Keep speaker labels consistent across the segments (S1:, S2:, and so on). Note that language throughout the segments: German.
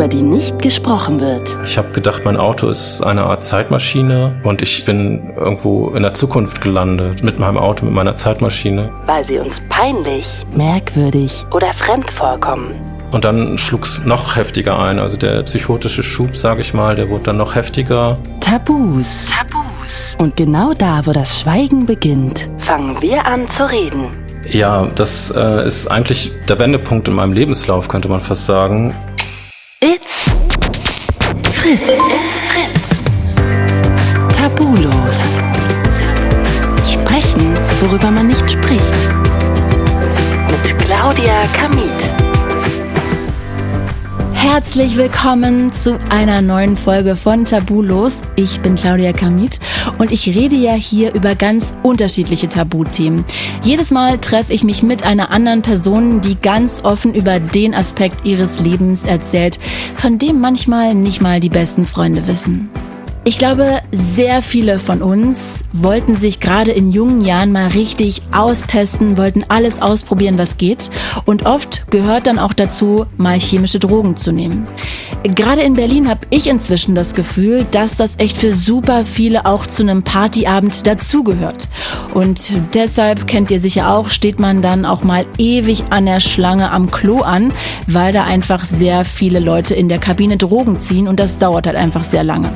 S1: über die nicht gesprochen wird.
S2: Ich habe gedacht, mein Auto ist eine Art Zeitmaschine und ich bin irgendwo in der Zukunft gelandet mit meinem Auto, mit meiner Zeitmaschine.
S1: Weil sie uns peinlich, merkwürdig oder fremd vorkommen.
S2: Und dann schlug's noch heftiger ein. Also der psychotische Schub, sage ich mal, der wurde dann noch heftiger.
S1: Tabus. Tabus. Und genau da, wo das Schweigen beginnt, fangen wir an zu reden.
S2: Ja, das äh, ist eigentlich der Wendepunkt in meinem Lebenslauf, könnte man fast sagen.
S1: It's Fritz.
S3: Herzlich willkommen zu einer neuen Folge von Tabulos. Ich bin Claudia Kamit und ich rede ja hier über ganz unterschiedliche Tabuthemen. Jedes Mal treffe ich mich mit einer anderen Person, die ganz offen über den Aspekt ihres Lebens erzählt, von dem manchmal nicht mal die besten Freunde wissen. Ich glaube, sehr viele von uns wollten sich gerade in jungen Jahren mal richtig austesten, wollten alles ausprobieren, was geht. Und oft gehört dann auch dazu, mal chemische Drogen zu nehmen. Gerade in Berlin habe ich inzwischen das Gefühl, dass das echt für super viele auch zu einem Partyabend dazugehört. Und deshalb kennt ihr sicher auch, steht man dann auch mal ewig an der Schlange am Klo an, weil da einfach sehr viele Leute in der Kabine Drogen ziehen und das dauert halt einfach sehr lange.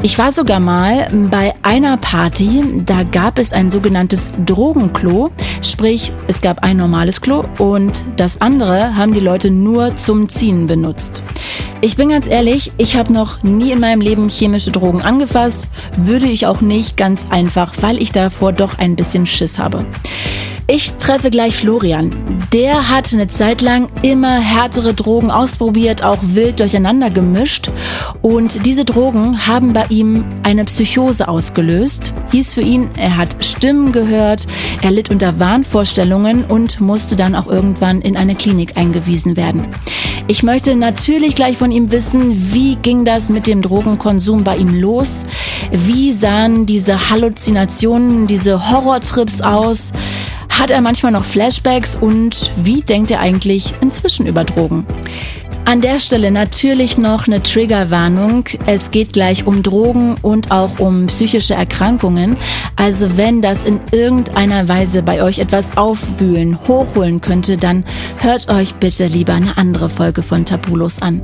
S3: Ich war sogar mal bei einer Party, da gab es ein sogenanntes Drogenklo, sprich es gab ein normales Klo und das andere haben die Leute nur zum Ziehen benutzt. Ich bin ganz ehrlich, ich habe noch nie in meinem Leben chemische Drogen angefasst, würde ich auch nicht ganz einfach, weil ich davor doch ein bisschen Schiss habe. Ich treffe gleich Florian. Der hat eine Zeit lang immer härtere Drogen ausprobiert, auch wild durcheinander gemischt. Und diese Drogen haben bei ihm eine Psychose ausgelöst. Hieß für ihn, er hat Stimmen gehört, er litt unter Wahnvorstellungen und musste dann auch irgendwann in eine Klinik eingewiesen werden. Ich möchte natürlich gleich von ihm wissen, wie ging das mit dem Drogenkonsum bei ihm los? Wie sahen diese Halluzinationen, diese Horrortrips aus? Hat er manchmal noch Flashbacks und wie denkt er eigentlich inzwischen über Drogen? An der Stelle natürlich noch eine Triggerwarnung. Es geht gleich um Drogen und auch um psychische Erkrankungen. Also wenn das in irgendeiner Weise bei euch etwas aufwühlen, hochholen könnte, dann hört euch bitte lieber eine andere Folge von Tabulos an.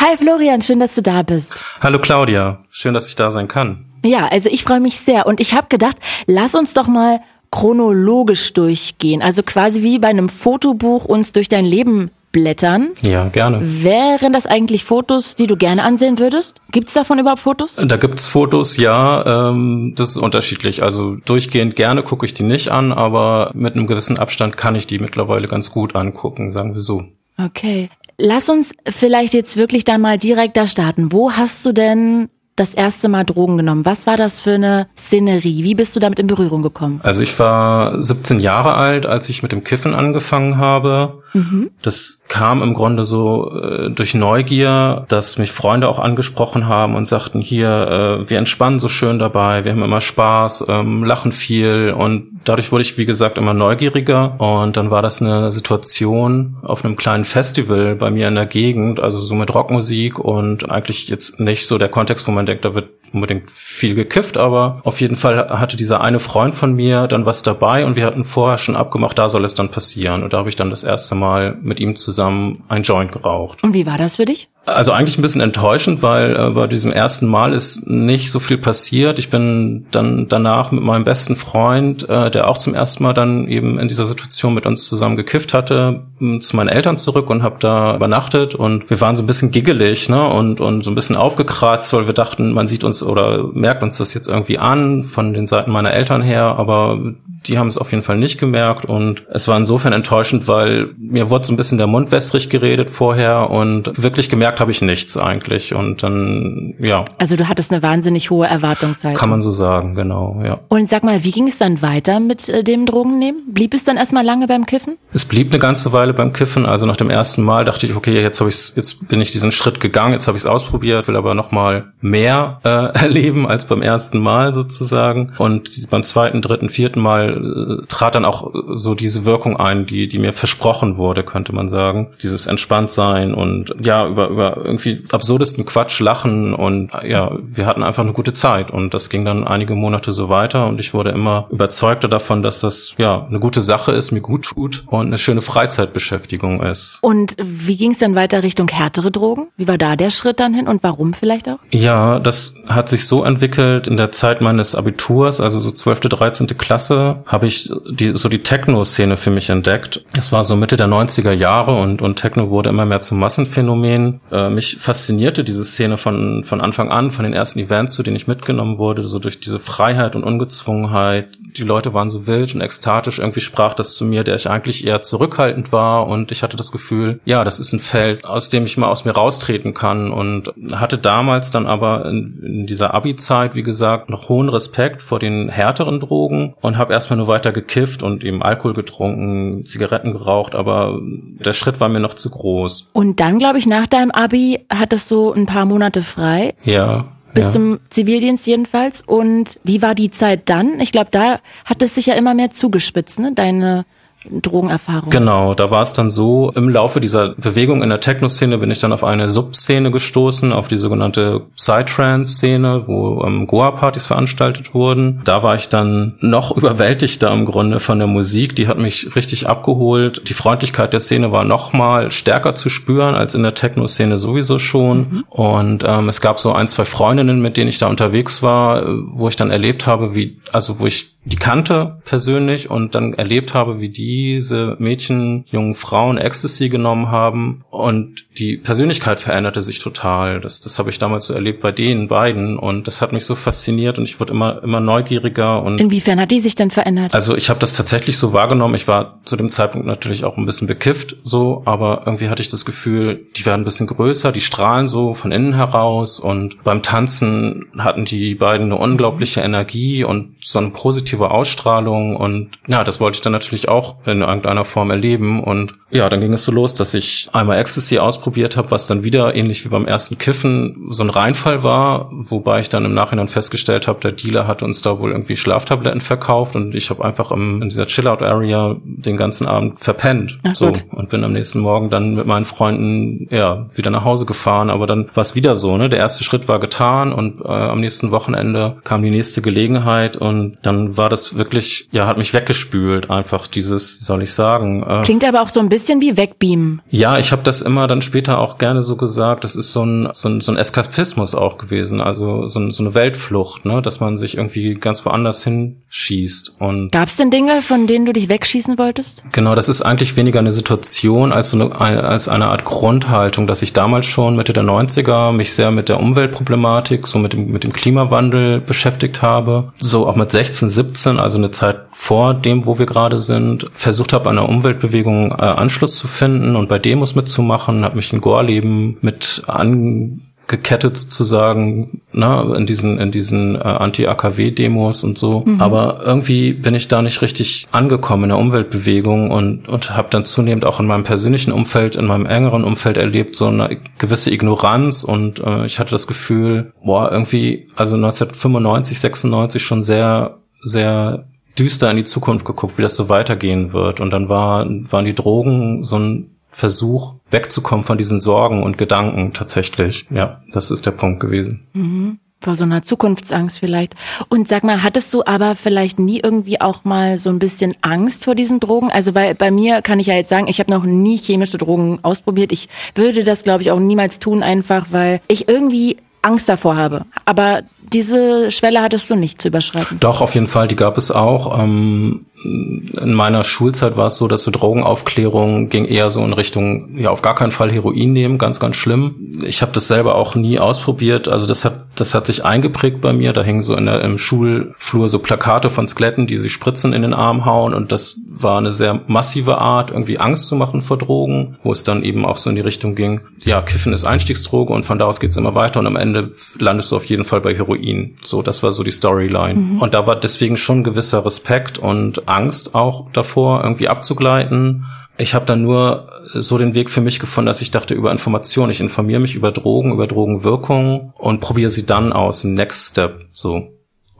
S3: Hi Florian, schön, dass du da bist.
S2: Hallo Claudia, schön, dass ich da sein kann.
S3: Ja, also ich freue mich sehr und ich habe gedacht, lass uns doch mal chronologisch durchgehen. Also quasi wie bei einem Fotobuch uns durch dein Leben blättern.
S2: Ja, gerne.
S3: Wären das eigentlich Fotos, die du gerne ansehen würdest? Gibt es davon überhaupt Fotos?
S2: Da gibt's Fotos, ja. Ähm, das ist unterschiedlich. Also durchgehend gerne gucke ich die nicht an, aber mit einem gewissen Abstand kann ich die mittlerweile ganz gut angucken, sagen wir so.
S3: Okay. Lass uns vielleicht jetzt wirklich dann mal direkt da starten. Wo hast du denn das erste Mal Drogen genommen? Was war das für eine Szenerie? Wie bist du damit in Berührung gekommen?
S2: Also ich war 17 Jahre alt, als ich mit dem Kiffen angefangen habe. Mhm. Das kam im Grunde so äh, durch Neugier, dass mich Freunde auch angesprochen haben und sagten, hier, äh, wir entspannen so schön dabei, wir haben immer Spaß, ähm, lachen viel und dadurch wurde ich, wie gesagt, immer neugieriger und dann war das eine Situation auf einem kleinen Festival bei mir in der Gegend, also so mit Rockmusik und eigentlich jetzt nicht so der Kontext, wo man denkt, da wird unbedingt viel gekifft, aber auf jeden Fall hatte dieser eine Freund von mir dann was dabei und wir hatten vorher schon abgemacht, da soll es dann passieren. Und da habe ich dann das erste Mal mit ihm zusammen ein Joint geraucht.
S3: Und wie war das für dich?
S2: Also eigentlich ein bisschen enttäuschend, weil äh, bei diesem ersten Mal ist nicht so viel passiert. Ich bin dann danach mit meinem besten Freund, äh, der auch zum ersten Mal dann eben in dieser Situation mit uns zusammen gekifft hatte, zu meinen Eltern zurück und habe da übernachtet. Und wir waren so ein bisschen giggelig, ne, und und so ein bisschen aufgekratzt, weil wir dachten, man sieht uns oder merkt uns das jetzt irgendwie an von den Seiten meiner Eltern her, aber die haben es auf jeden Fall nicht gemerkt. Und es war insofern enttäuschend, weil mir wurde so ein bisschen der Mund wässrig geredet vorher und wirklich gemerkt gemerkt habe ich nichts eigentlich. Und dann, ja.
S3: Also du hattest eine wahnsinnig hohe Erwartungshaltung.
S2: Kann man so sagen, genau, ja.
S3: Und sag mal, wie ging es dann weiter mit äh, dem Drogennehmen? Blieb es dann erstmal lange beim Kiffen?
S2: Es blieb eine ganze Weile beim Kiffen. Also nach dem ersten Mal dachte ich, okay, jetzt habe ich jetzt bin ich diesen Schritt gegangen, jetzt habe ich es ausprobiert, will aber noch mal mehr äh, erleben als beim ersten Mal sozusagen. Und beim zweiten, dritten, vierten Mal äh, trat dann auch so diese Wirkung ein, die die mir versprochen wurde, könnte man sagen. Dieses Entspanntsein und ja über über irgendwie absurdesten Quatsch lachen und ja, wir hatten einfach eine gute Zeit und das ging dann einige Monate so weiter und ich wurde immer überzeugter davon, dass das ja eine gute Sache ist, mir gut tut und eine schöne Freizeitbeschäftigung ist.
S3: Und wie ging es dann weiter Richtung härtere Drogen? Wie war da der Schritt dann hin und warum vielleicht auch?
S2: Ja, das hat sich so entwickelt in der Zeit meines Abiturs, also so 12., 13. Klasse, habe ich die, so die Techno-Szene für mich entdeckt. Es war so Mitte der 90er Jahre und, und Techno wurde immer mehr zum Massenphänomen. Äh, mich faszinierte diese Szene von, von Anfang an, von den ersten Events, zu denen ich mitgenommen wurde, so durch diese Freiheit und Ungezwungenheit. Die Leute waren so wild und ekstatisch. Irgendwie sprach das zu mir, der ich eigentlich eher zurückhaltend war und ich hatte das Gefühl, ja, das ist ein Feld, aus dem ich mal aus mir raustreten kann und hatte damals dann aber in, in dieser Abi-Zeit, wie gesagt, noch hohen Respekt vor den härteren Drogen und habe erstmal nur weiter gekifft und eben Alkohol getrunken, Zigaretten geraucht, aber der Schritt war mir noch zu groß.
S3: Und dann, glaube ich, nach deinem Abi hattest du ein paar Monate frei.
S2: Ja.
S3: Bis
S2: ja.
S3: zum Zivildienst jedenfalls. Und wie war die Zeit dann? Ich glaube, da hat es sich ja immer mehr zugespitzt, ne? Deine Drogenerfahrung.
S2: Genau, da war es dann so, im Laufe dieser Bewegung in der Techno-Szene bin ich dann auf eine Subszene gestoßen, auf die sogenannte Psytrance-Szene, wo ähm, Goa-Partys veranstaltet wurden. Da war ich dann noch überwältigter im Grunde von der Musik, die hat mich richtig abgeholt. Die Freundlichkeit der Szene war noch mal stärker zu spüren als in der Techno-Szene sowieso schon. Mhm. Und ähm, es gab so ein, zwei Freundinnen, mit denen ich da unterwegs war, wo ich dann erlebt habe, wie, also wo ich die kannte persönlich und dann erlebt habe, wie diese Mädchen, jungen Frauen Ecstasy genommen haben und die Persönlichkeit veränderte sich total. Das, das habe ich damals so erlebt bei den beiden und das hat mich so fasziniert und ich wurde immer, immer neugieriger und.
S3: Inwiefern hat die sich denn verändert?
S2: Also ich habe das tatsächlich so wahrgenommen. Ich war zu dem Zeitpunkt natürlich auch ein bisschen bekifft so, aber irgendwie hatte ich das Gefühl, die werden ein bisschen größer, die strahlen so von innen heraus und beim Tanzen hatten die beiden eine unglaubliche Energie und so eine positive positive Ausstrahlung und ja, das wollte ich dann natürlich auch in irgendeiner Form erleben und ja, dann ging es so los, dass ich einmal Ecstasy ausprobiert habe, was dann wieder ähnlich wie beim ersten Kiffen so ein Reinfall war, wobei ich dann im Nachhinein festgestellt habe, der Dealer hat uns da wohl irgendwie Schlaftabletten verkauft und ich habe einfach im, in dieser Chillout-Area den ganzen Abend verpennt. Ach, so gut. und bin am nächsten Morgen dann mit meinen Freunden ja wieder nach Hause gefahren, aber dann war es wieder so, ne? Der erste Schritt war getan und äh, am nächsten Wochenende kam die nächste Gelegenheit und dann war war das wirklich, ja, hat mich weggespült, einfach dieses, wie soll ich sagen.
S3: Äh, Klingt aber auch so ein bisschen wie wegbeamen.
S2: Ja, ich habe das immer dann später auch gerne so gesagt, das ist so ein, so ein, so ein Eskapismus auch gewesen, also so, ein, so eine Weltflucht, ne, dass man sich irgendwie ganz woanders hinschießt. Und
S3: Gab es denn Dinge, von denen du dich wegschießen wolltest?
S2: Genau, das ist eigentlich weniger eine Situation als so eine, als eine Art Grundhaltung, dass ich damals schon Mitte der 90er mich sehr mit der Umweltproblematik, so mit dem, mit dem Klimawandel beschäftigt habe. So auch mit 16, 17 2017, also eine Zeit vor dem, wo wir gerade sind, versucht habe, an der Umweltbewegung äh, Anschluss zu finden und bei Demos mitzumachen, habe mich in Gorleben mit an gekettet sozusagen, ne, in diesen in diesen äh, Anti-AKW-Demos und so. Mhm. Aber irgendwie bin ich da nicht richtig angekommen in der Umweltbewegung und und habe dann zunehmend auch in meinem persönlichen Umfeld, in meinem engeren Umfeld erlebt so eine gewisse Ignoranz und äh, ich hatte das Gefühl, boah, irgendwie also 1995, 96 schon sehr sehr düster in die Zukunft geguckt, wie das so weitergehen wird. Und dann war, waren die Drogen so ein Versuch, wegzukommen von diesen Sorgen und Gedanken tatsächlich. Ja, das ist der Punkt gewesen.
S3: Mhm. Vor so einer Zukunftsangst vielleicht. Und sag mal, hattest du aber vielleicht nie irgendwie auch mal so ein bisschen Angst vor diesen Drogen? Also weil bei mir kann ich ja jetzt sagen, ich habe noch nie chemische Drogen ausprobiert. Ich würde das, glaube ich, auch niemals tun, einfach weil ich irgendwie Angst davor habe. Aber diese Schwelle hattest du nicht zu überschreiten.
S2: Doch, auf jeden Fall, die gab es auch. Ähm, in meiner Schulzeit war es so, dass so Drogenaufklärung ging eher so in Richtung, ja, auf gar keinen Fall Heroin nehmen, ganz, ganz schlimm. Ich habe das selber auch nie ausprobiert. Also das hat, das hat sich eingeprägt bei mir. Da hängen so in der, im Schulflur so Plakate von Skeletten, die sich Spritzen in den Arm hauen. Und das war eine sehr massive Art, irgendwie Angst zu machen vor Drogen, wo es dann eben auch so in die Richtung ging, ja, Kiffen ist Einstiegsdroge und von da aus geht's immer weiter und am Ende landest du auf jeden Fall bei Heroin. So, das war so die Storyline. Mhm. Und da war deswegen schon gewisser Respekt und Angst auch davor, irgendwie abzugleiten. Ich habe dann nur so den Weg für mich gefunden, dass ich dachte über Information. Ich informiere mich über Drogen, über Drogenwirkung und probiere sie dann aus. Next Step. So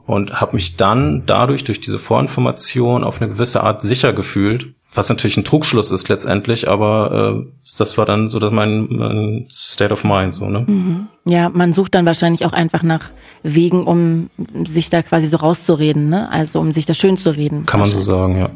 S2: und habe mich dann dadurch durch diese Vorinformation auf eine gewisse Art sicher gefühlt, was natürlich ein Trugschluss ist letztendlich, aber äh, das war dann so dass mein, mein State of Mind so ne.
S3: Mhm. Ja, man sucht dann wahrscheinlich auch einfach nach Wegen, um sich da quasi so rauszureden, ne? Also um sich das schön zu reden.
S2: Kann man so sagen, ja.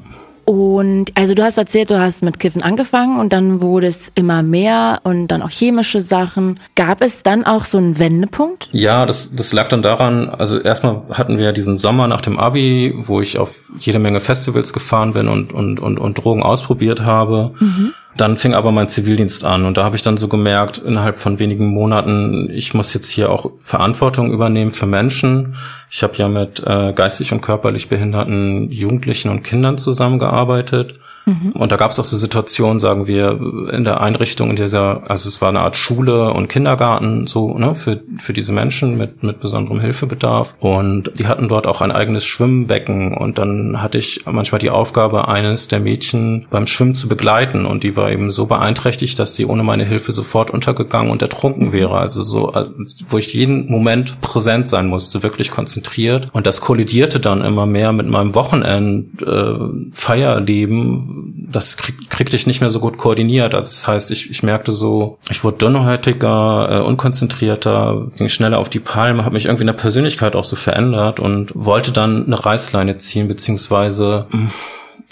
S3: Und also du hast erzählt, du hast mit Kiffen angefangen und dann wurde es immer mehr und dann auch chemische Sachen. Gab es dann auch so einen Wendepunkt?
S2: Ja, das, das lag dann daran, also erstmal hatten wir diesen Sommer nach dem Abi, wo ich auf jede Menge Festivals gefahren bin und, und, und, und Drogen ausprobiert habe. Mhm. Dann fing aber mein Zivildienst an und da habe ich dann so gemerkt, innerhalb von wenigen Monaten, ich muss jetzt hier auch Verantwortung übernehmen für Menschen. Ich habe ja mit äh, geistig und körperlich behinderten Jugendlichen und Kindern zusammengearbeitet Mhm. Und da gab es auch so Situationen, sagen wir, in der Einrichtung, in dieser, also es war eine Art Schule und Kindergarten, so, ne, für, für diese Menschen mit, mit besonderem Hilfebedarf. Und die hatten dort auch ein eigenes Schwimmbecken. Und dann hatte ich manchmal die Aufgabe, eines der Mädchen beim Schwimmen zu begleiten. Und die war eben so beeinträchtigt, dass die ohne meine Hilfe sofort untergegangen und ertrunken wäre. Also so, also, wo ich jeden Moment präsent sein musste, wirklich konzentriert. Und das kollidierte dann immer mehr mit meinem Wochenend, äh, Feierleben, das krieg, kriegte ich nicht mehr so gut koordiniert. Also das heißt, ich, ich merkte so, ich wurde dünnhäutiger, äh, unkonzentrierter, ging schneller auf die Palme, habe mich irgendwie in der Persönlichkeit auch so verändert und wollte dann eine Reißleine ziehen, beziehungsweise mm,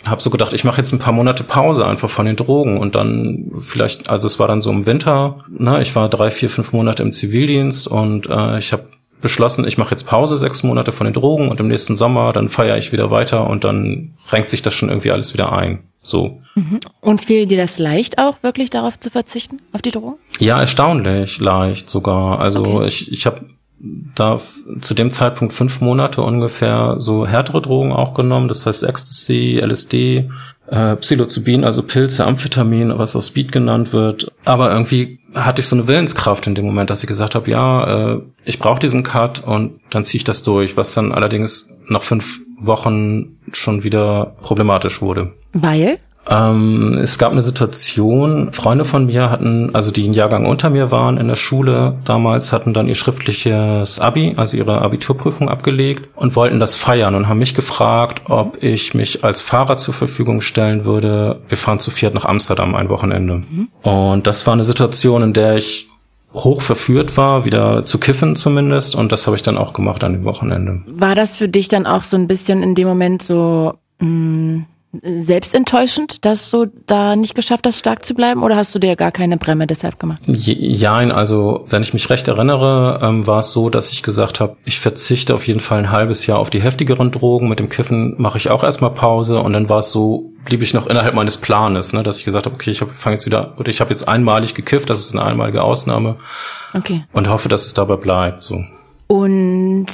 S2: habe so gedacht, ich mache jetzt ein paar Monate Pause einfach von den Drogen und dann vielleicht, also es war dann so im Winter, ne, ich war drei, vier, fünf Monate im Zivildienst und äh, ich habe beschlossen, ich mache jetzt Pause sechs Monate von den Drogen und im nächsten Sommer dann feiere ich wieder weiter und dann renkt sich das schon irgendwie alles wieder ein. So.
S3: Mhm. Und fiel dir das leicht auch, wirklich darauf zu verzichten, auf die Drogen?
S2: Ja, erstaunlich leicht sogar. Also okay. ich, ich habe da zu dem Zeitpunkt fünf Monate ungefähr so härtere Drogen auch genommen, das heißt Ecstasy, LSD, äh, Psilocybin, also Pilze, Amphetamin, was auch Speed genannt wird. Aber irgendwie hatte ich so eine Willenskraft in dem Moment, dass ich gesagt habe, ja, äh, ich brauche diesen Cut und dann ziehe ich das durch, was dann allerdings nach fünf Wochen schon wieder problematisch wurde.
S3: Weil?
S2: Ähm, es gab eine Situation, Freunde von mir hatten, also die einen Jahrgang unter mir waren in der Schule damals, hatten dann ihr schriftliches Abi, also ihre Abiturprüfung abgelegt und wollten das feiern und haben mich gefragt, ob ich mich als Fahrer zur Verfügung stellen würde. Wir fahren zu viert nach Amsterdam ein Wochenende. Mhm. Und das war eine Situation, in der ich hoch verführt war, wieder zu kiffen zumindest. Und das habe ich dann auch gemacht an dem Wochenende.
S3: War das für dich dann auch so ein bisschen in dem Moment so mh, mm, selbstenttäuschend, dass du da nicht geschafft hast, stark zu bleiben? Oder hast du dir gar keine Bremme deshalb gemacht?
S2: Ja, also wenn ich mich recht erinnere, ähm, war es so, dass ich gesagt habe, ich verzichte auf jeden Fall ein halbes Jahr auf die heftigeren Drogen. Mit dem Kiffen mache ich auch erstmal Pause. Und dann war es so, blieb ich noch innerhalb meines Planes, ne, dass ich gesagt habe, okay, ich fange jetzt wieder, oder ich habe jetzt einmalig gekifft, das ist eine einmalige Ausnahme.
S3: Okay.
S2: Und hoffe, dass es dabei bleibt. So.
S3: Und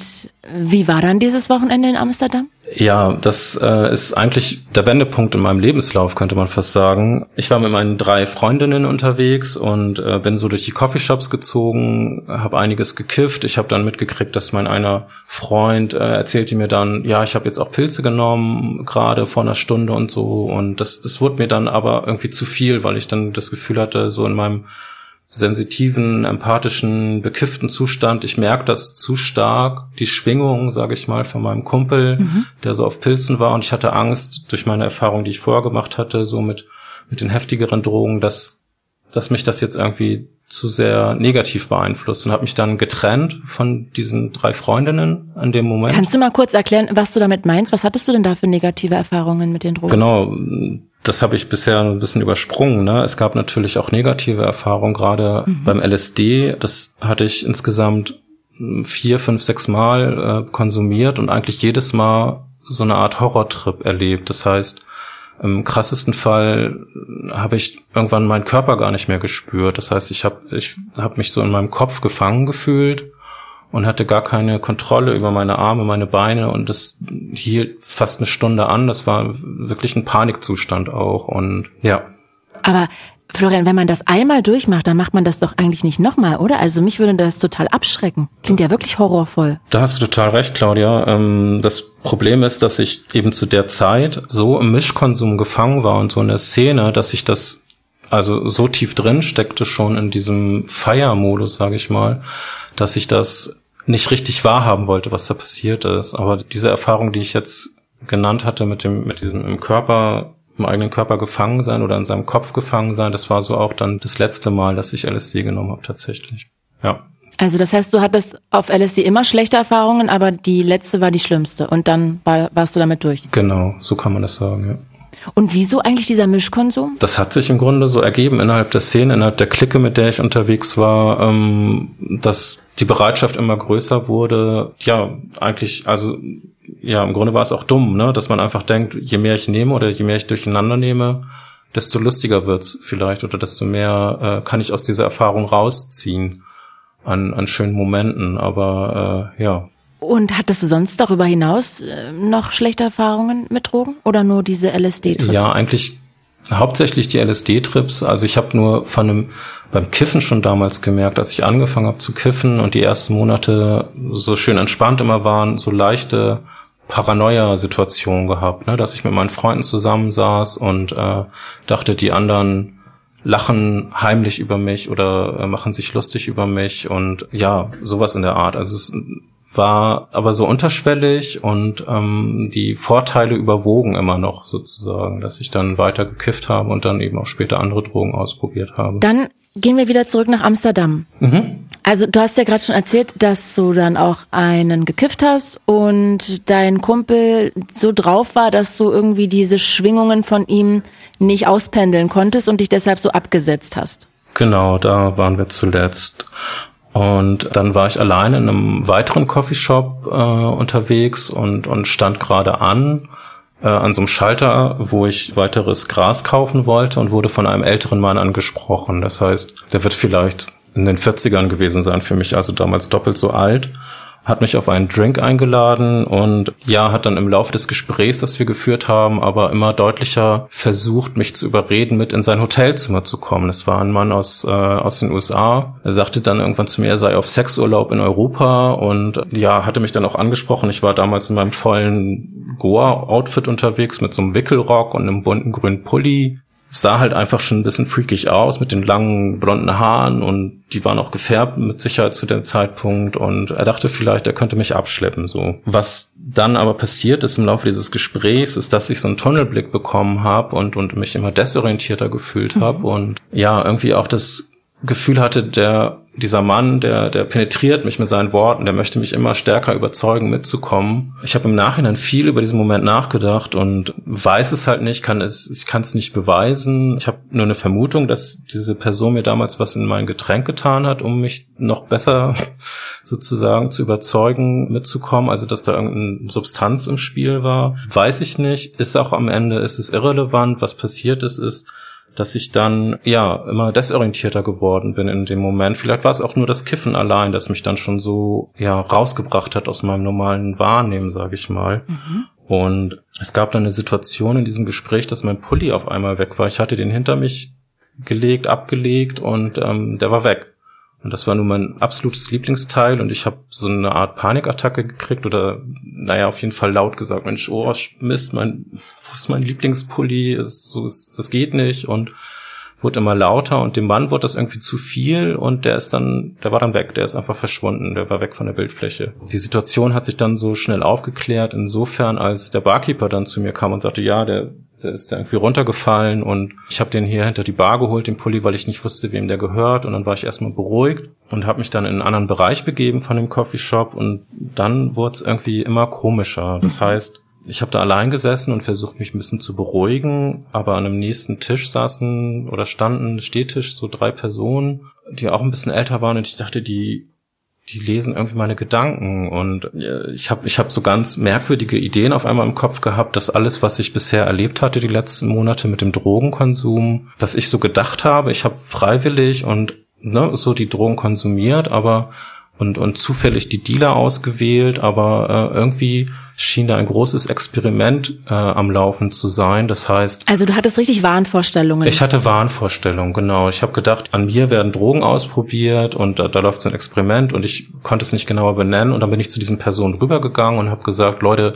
S3: wie war dann dieses Wochenende in Amsterdam?
S2: Ja, das äh, ist eigentlich der Wendepunkt in meinem Lebenslauf, könnte man fast sagen. Ich war mit meinen drei Freundinnen unterwegs und äh, bin so durch die Coffeeshops gezogen, habe einiges gekifft. Ich habe dann mitgekriegt, dass mein einer Freund äh, erzählte mir dann, ja, ich habe jetzt auch Pilze genommen, gerade vor einer Stunde und so. Und das, das wurde mir dann aber irgendwie zu viel, weil ich dann das Gefühl hatte, so in meinem sensitiven, empathischen, bekifften Zustand. Ich merke das zu stark, die Schwingung, sage ich mal, von meinem Kumpel, mhm. der so auf Pilzen war. Und ich hatte Angst durch meine Erfahrung, die ich vorher gemacht hatte, so mit, mit den heftigeren Drogen, dass, dass mich das jetzt irgendwie zu sehr negativ beeinflusst und habe mich dann getrennt von diesen drei Freundinnen an dem Moment.
S3: Kannst du mal kurz erklären, was du damit meinst? Was hattest du denn da für negative Erfahrungen mit den Drogen?
S2: Genau, das habe ich bisher ein bisschen übersprungen. Ne? Es gab natürlich auch negative Erfahrungen, gerade mhm. beim LSD. Das hatte ich insgesamt vier, fünf, sechs Mal äh, konsumiert und eigentlich jedes Mal so eine Art Horrortrip erlebt. Das heißt, im krassesten Fall habe ich irgendwann meinen Körper gar nicht mehr gespürt. Das heißt, ich habe ich hab mich so in meinem Kopf gefangen gefühlt und hatte gar keine Kontrolle über meine Arme, meine Beine und das hielt fast eine Stunde an. Das war wirklich ein Panikzustand auch und ja.
S3: Aber Florian, wenn man das einmal durchmacht, dann macht man das doch eigentlich nicht nochmal, oder? Also mich würde das total abschrecken. Klingt ja wirklich horrorvoll.
S2: Da hast du total recht, Claudia. Ähm, das Problem ist, dass ich eben zu der Zeit so im Mischkonsum gefangen war und so in der Szene, dass ich das also so tief drin steckte schon in diesem Feiermodus, sage ich mal, dass ich das nicht richtig wahrhaben wollte, was da passiert ist. Aber diese Erfahrung, die ich jetzt genannt hatte mit dem, mit diesem im Körper, im eigenen Körper gefangen sein oder in seinem Kopf gefangen sein, das war so auch dann das letzte Mal, dass ich LSD genommen habe, tatsächlich. Ja.
S3: Also das heißt, du hattest auf LSD immer schlechte Erfahrungen, aber die letzte war die schlimmste und dann war, warst du damit durch.
S2: Genau, so kann man das sagen, ja.
S3: Und wieso eigentlich dieser Mischkonsum?
S2: Das hat sich im Grunde so ergeben innerhalb der Szene, innerhalb der Clique, mit der ich unterwegs war, ähm, dass die Bereitschaft immer größer wurde. Ja, eigentlich, also ja, im Grunde war es auch dumm, ne, dass man einfach denkt, je mehr ich nehme oder je mehr ich durcheinander nehme, desto lustiger wird's vielleicht oder desto mehr äh, kann ich aus dieser Erfahrung rausziehen an, an schönen Momenten. Aber äh, ja,
S3: und hattest du sonst darüber hinaus äh, noch schlechte Erfahrungen mit Drogen oder nur diese LSD-Trips?
S2: Ja, eigentlich hauptsächlich die LSD-Trips. Also ich habe nur von einem beim Kiffen schon damals gemerkt, als ich angefangen habe zu kiffen und die ersten Monate so schön entspannt immer waren, so leichte Paranoia-Situationen gehabt, ne? dass ich mit meinen Freunden zusammensaß und äh, dachte, die anderen lachen heimlich über mich oder äh, machen sich lustig über mich und ja, sowas in der Art. Also es war aber so unterschwellig und ähm, die Vorteile überwogen immer noch sozusagen, dass ich dann weiter gekifft habe und dann eben auch später andere Drogen ausprobiert habe.
S3: Dann gehen wir wieder zurück nach Amsterdam. Mhm. Also du hast ja gerade schon erzählt, dass du dann auch einen gekifft hast und dein Kumpel so drauf war, dass du irgendwie diese Schwingungen von ihm nicht auspendeln konntest und dich deshalb so abgesetzt hast.
S2: Genau, da waren wir zuletzt. Und dann war ich alleine in einem weiteren Coffeeshop äh, unterwegs und, und stand gerade an äh, an so einem Schalter, wo ich weiteres Gras kaufen wollte und wurde von einem älteren Mann angesprochen. Das heißt, der wird vielleicht in den 40ern gewesen sein für mich, also damals doppelt so alt hat mich auf einen Drink eingeladen und ja, hat dann im Laufe des Gesprächs, das wir geführt haben, aber immer deutlicher versucht, mich zu überreden, mit in sein Hotelzimmer zu kommen. Es war ein Mann aus, äh, aus den USA. Er sagte dann irgendwann zu mir, er sei auf Sexurlaub in Europa und ja, hatte mich dann auch angesprochen. Ich war damals in meinem vollen Goa-Outfit unterwegs mit so einem Wickelrock und einem bunten grünen Pulli sah halt einfach schon ein bisschen freakig aus mit den langen blonden Haaren und die waren auch gefärbt mit Sicherheit zu dem Zeitpunkt und er dachte vielleicht, er könnte mich abschleppen, so. Was dann aber passiert ist im Laufe dieses Gesprächs, ist, dass ich so einen Tunnelblick bekommen habe und, und mich immer desorientierter gefühlt habe mhm. und ja, irgendwie auch das Gefühl hatte, der dieser Mann, der, der penetriert mich mit seinen Worten, der möchte mich immer stärker überzeugen, mitzukommen. Ich habe im Nachhinein viel über diesen Moment nachgedacht und weiß es halt nicht, kann es, ich kann es nicht beweisen. Ich habe nur eine Vermutung, dass diese Person mir damals was in mein Getränk getan hat, um mich noch besser sozusagen zu überzeugen, mitzukommen. Also dass da irgendeine Substanz im Spiel war, weiß ich nicht. Ist auch am Ende, ist es irrelevant. Was passiert ist, ist, dass ich dann ja immer desorientierter geworden bin in dem Moment. Vielleicht war es auch nur das Kiffen allein, das mich dann schon so ja rausgebracht hat aus meinem normalen Wahrnehmen, sage ich mal. Mhm. Und es gab dann eine Situation in diesem Gespräch, dass mein Pulli auf einmal weg war. Ich hatte den hinter mich gelegt, abgelegt und ähm, der war weg. Und das war nun mein absolutes Lieblingsteil und ich habe so eine Art Panikattacke gekriegt oder naja, auf jeden Fall laut gesagt, Mensch, oh Mist, mein, wo ist mein Lieblingspulli? So, das geht nicht und wurde immer lauter und dem Mann wurde das irgendwie zu viel und der ist dann, der war dann weg, der ist einfach verschwunden, der war weg von der Bildfläche. Die Situation hat sich dann so schnell aufgeklärt, insofern als der Barkeeper dann zu mir kam und sagte, ja, der der ist da irgendwie runtergefallen und ich habe den hier hinter die Bar geholt, den Pulli, weil ich nicht wusste, wem der gehört. Und dann war ich erstmal beruhigt und habe mich dann in einen anderen Bereich begeben von dem Coffeeshop und dann wurde es irgendwie immer komischer. Das mhm. heißt, ich habe da allein gesessen und versucht mich ein bisschen zu beruhigen, aber an einem nächsten Tisch saßen oder standen Stehtisch so drei Personen, die auch ein bisschen älter waren und ich dachte, die die lesen irgendwie meine Gedanken und äh, ich habe ich hab so ganz merkwürdige Ideen auf einmal im Kopf gehabt, dass alles, was ich bisher erlebt hatte die letzten Monate mit dem Drogenkonsum, dass ich so gedacht habe, ich habe freiwillig und ne, so die Drogen konsumiert, aber und, und zufällig die Dealer ausgewählt, aber äh, irgendwie schien da ein großes Experiment äh, am Laufen zu sein. Das heißt.
S3: Also du hattest richtig Wahnvorstellungen.
S2: Ich hatte Wahnvorstellungen, genau. Ich habe gedacht, an mir werden Drogen ausprobiert und da, da läuft so ein Experiment und ich konnte es nicht genauer benennen. Und dann bin ich zu diesen Personen rübergegangen und habe gesagt, Leute,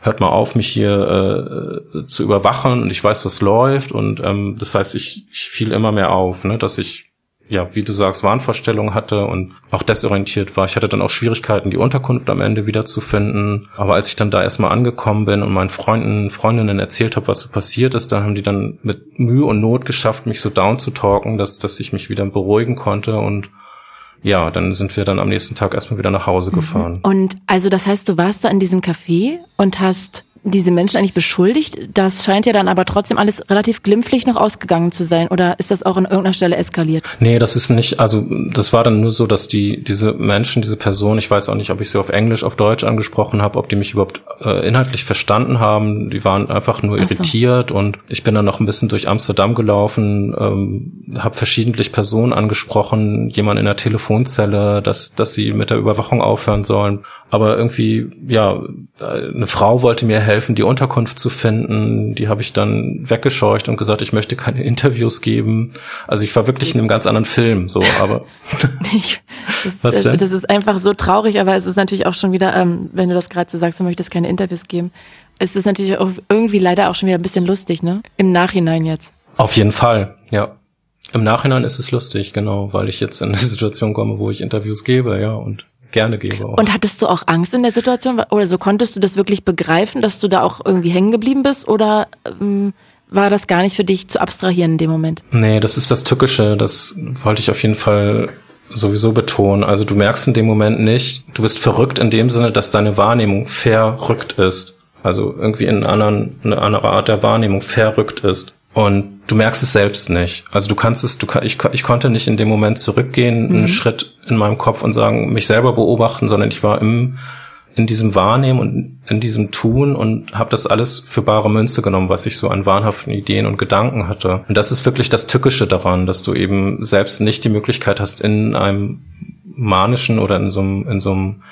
S2: hört mal auf, mich hier äh, zu überwachen und ich weiß, was läuft. Und ähm, das heißt, ich, ich fiel immer mehr auf, ne, dass ich ja, wie du sagst, Wahnvorstellungen hatte und auch desorientiert war. Ich hatte dann auch Schwierigkeiten, die Unterkunft am Ende wiederzufinden. Aber als ich dann da erstmal angekommen bin und meinen Freunden, Freundinnen erzählt habe, was so passiert ist, dann haben die dann mit Mühe und Not geschafft, mich so down zu talken, dass, dass ich mich wieder beruhigen konnte und ja, dann sind wir dann am nächsten Tag erstmal wieder nach Hause mhm. gefahren.
S3: Und also das heißt, du warst da in diesem Café und hast diese Menschen eigentlich beschuldigt? Das scheint ja dann aber trotzdem alles relativ glimpflich noch ausgegangen zu sein. Oder ist das auch an irgendeiner Stelle eskaliert?
S2: Nee, das ist nicht, also das war dann nur so, dass die, diese Menschen, diese Person, ich weiß auch nicht, ob ich sie auf Englisch, auf Deutsch angesprochen habe, ob die mich überhaupt äh, inhaltlich verstanden haben. Die waren einfach nur irritiert so. und ich bin dann noch ein bisschen durch Amsterdam gelaufen, ähm, habe verschiedentlich Personen angesprochen, jemand in der Telefonzelle, dass, dass sie mit der Überwachung aufhören sollen. Aber irgendwie, ja, eine Frau wollte mir helfen, die Unterkunft zu finden. Die habe ich dann weggescheucht und gesagt, ich möchte keine Interviews geben. Also ich war wirklich in einem ganz anderen Film, so, aber.
S3: ich, das, Was denn? das ist einfach so traurig, aber es ist natürlich auch schon wieder, ähm, wenn du das gerade so sagst, du möchtest keine Interviews geben, ist es natürlich auch irgendwie leider auch schon wieder ein bisschen lustig, ne? Im Nachhinein jetzt.
S2: Auf jeden Fall, ja. Im Nachhinein ist es lustig, genau, weil ich jetzt in eine Situation komme, wo ich Interviews gebe, ja, und gerne gebe. Auch.
S3: Und hattest du auch Angst in der Situation oder so konntest du das wirklich begreifen, dass du da auch irgendwie hängen geblieben bist oder ähm, war das gar nicht für dich zu abstrahieren in dem Moment?
S2: Nee, das ist das Tückische, das wollte ich auf jeden Fall sowieso betonen. Also du merkst in dem Moment nicht, du bist verrückt in dem Sinne, dass deine Wahrnehmung verrückt ist. Also irgendwie in anderen, eine andere Art der Wahrnehmung verrückt ist. Und du merkst es selbst nicht. Also du kannst es, du ich, ich konnte nicht in dem Moment zurückgehen, mhm. einen Schritt in meinem Kopf und sagen, mich selber beobachten, sondern ich war im in diesem Wahrnehmen und in diesem Tun und habe das alles für bare Münze genommen, was ich so an wahnhaften Ideen und Gedanken hatte. Und das ist wirklich das Tückische daran, dass du eben selbst nicht die Möglichkeit hast, in einem manischen oder in so einem, in so einem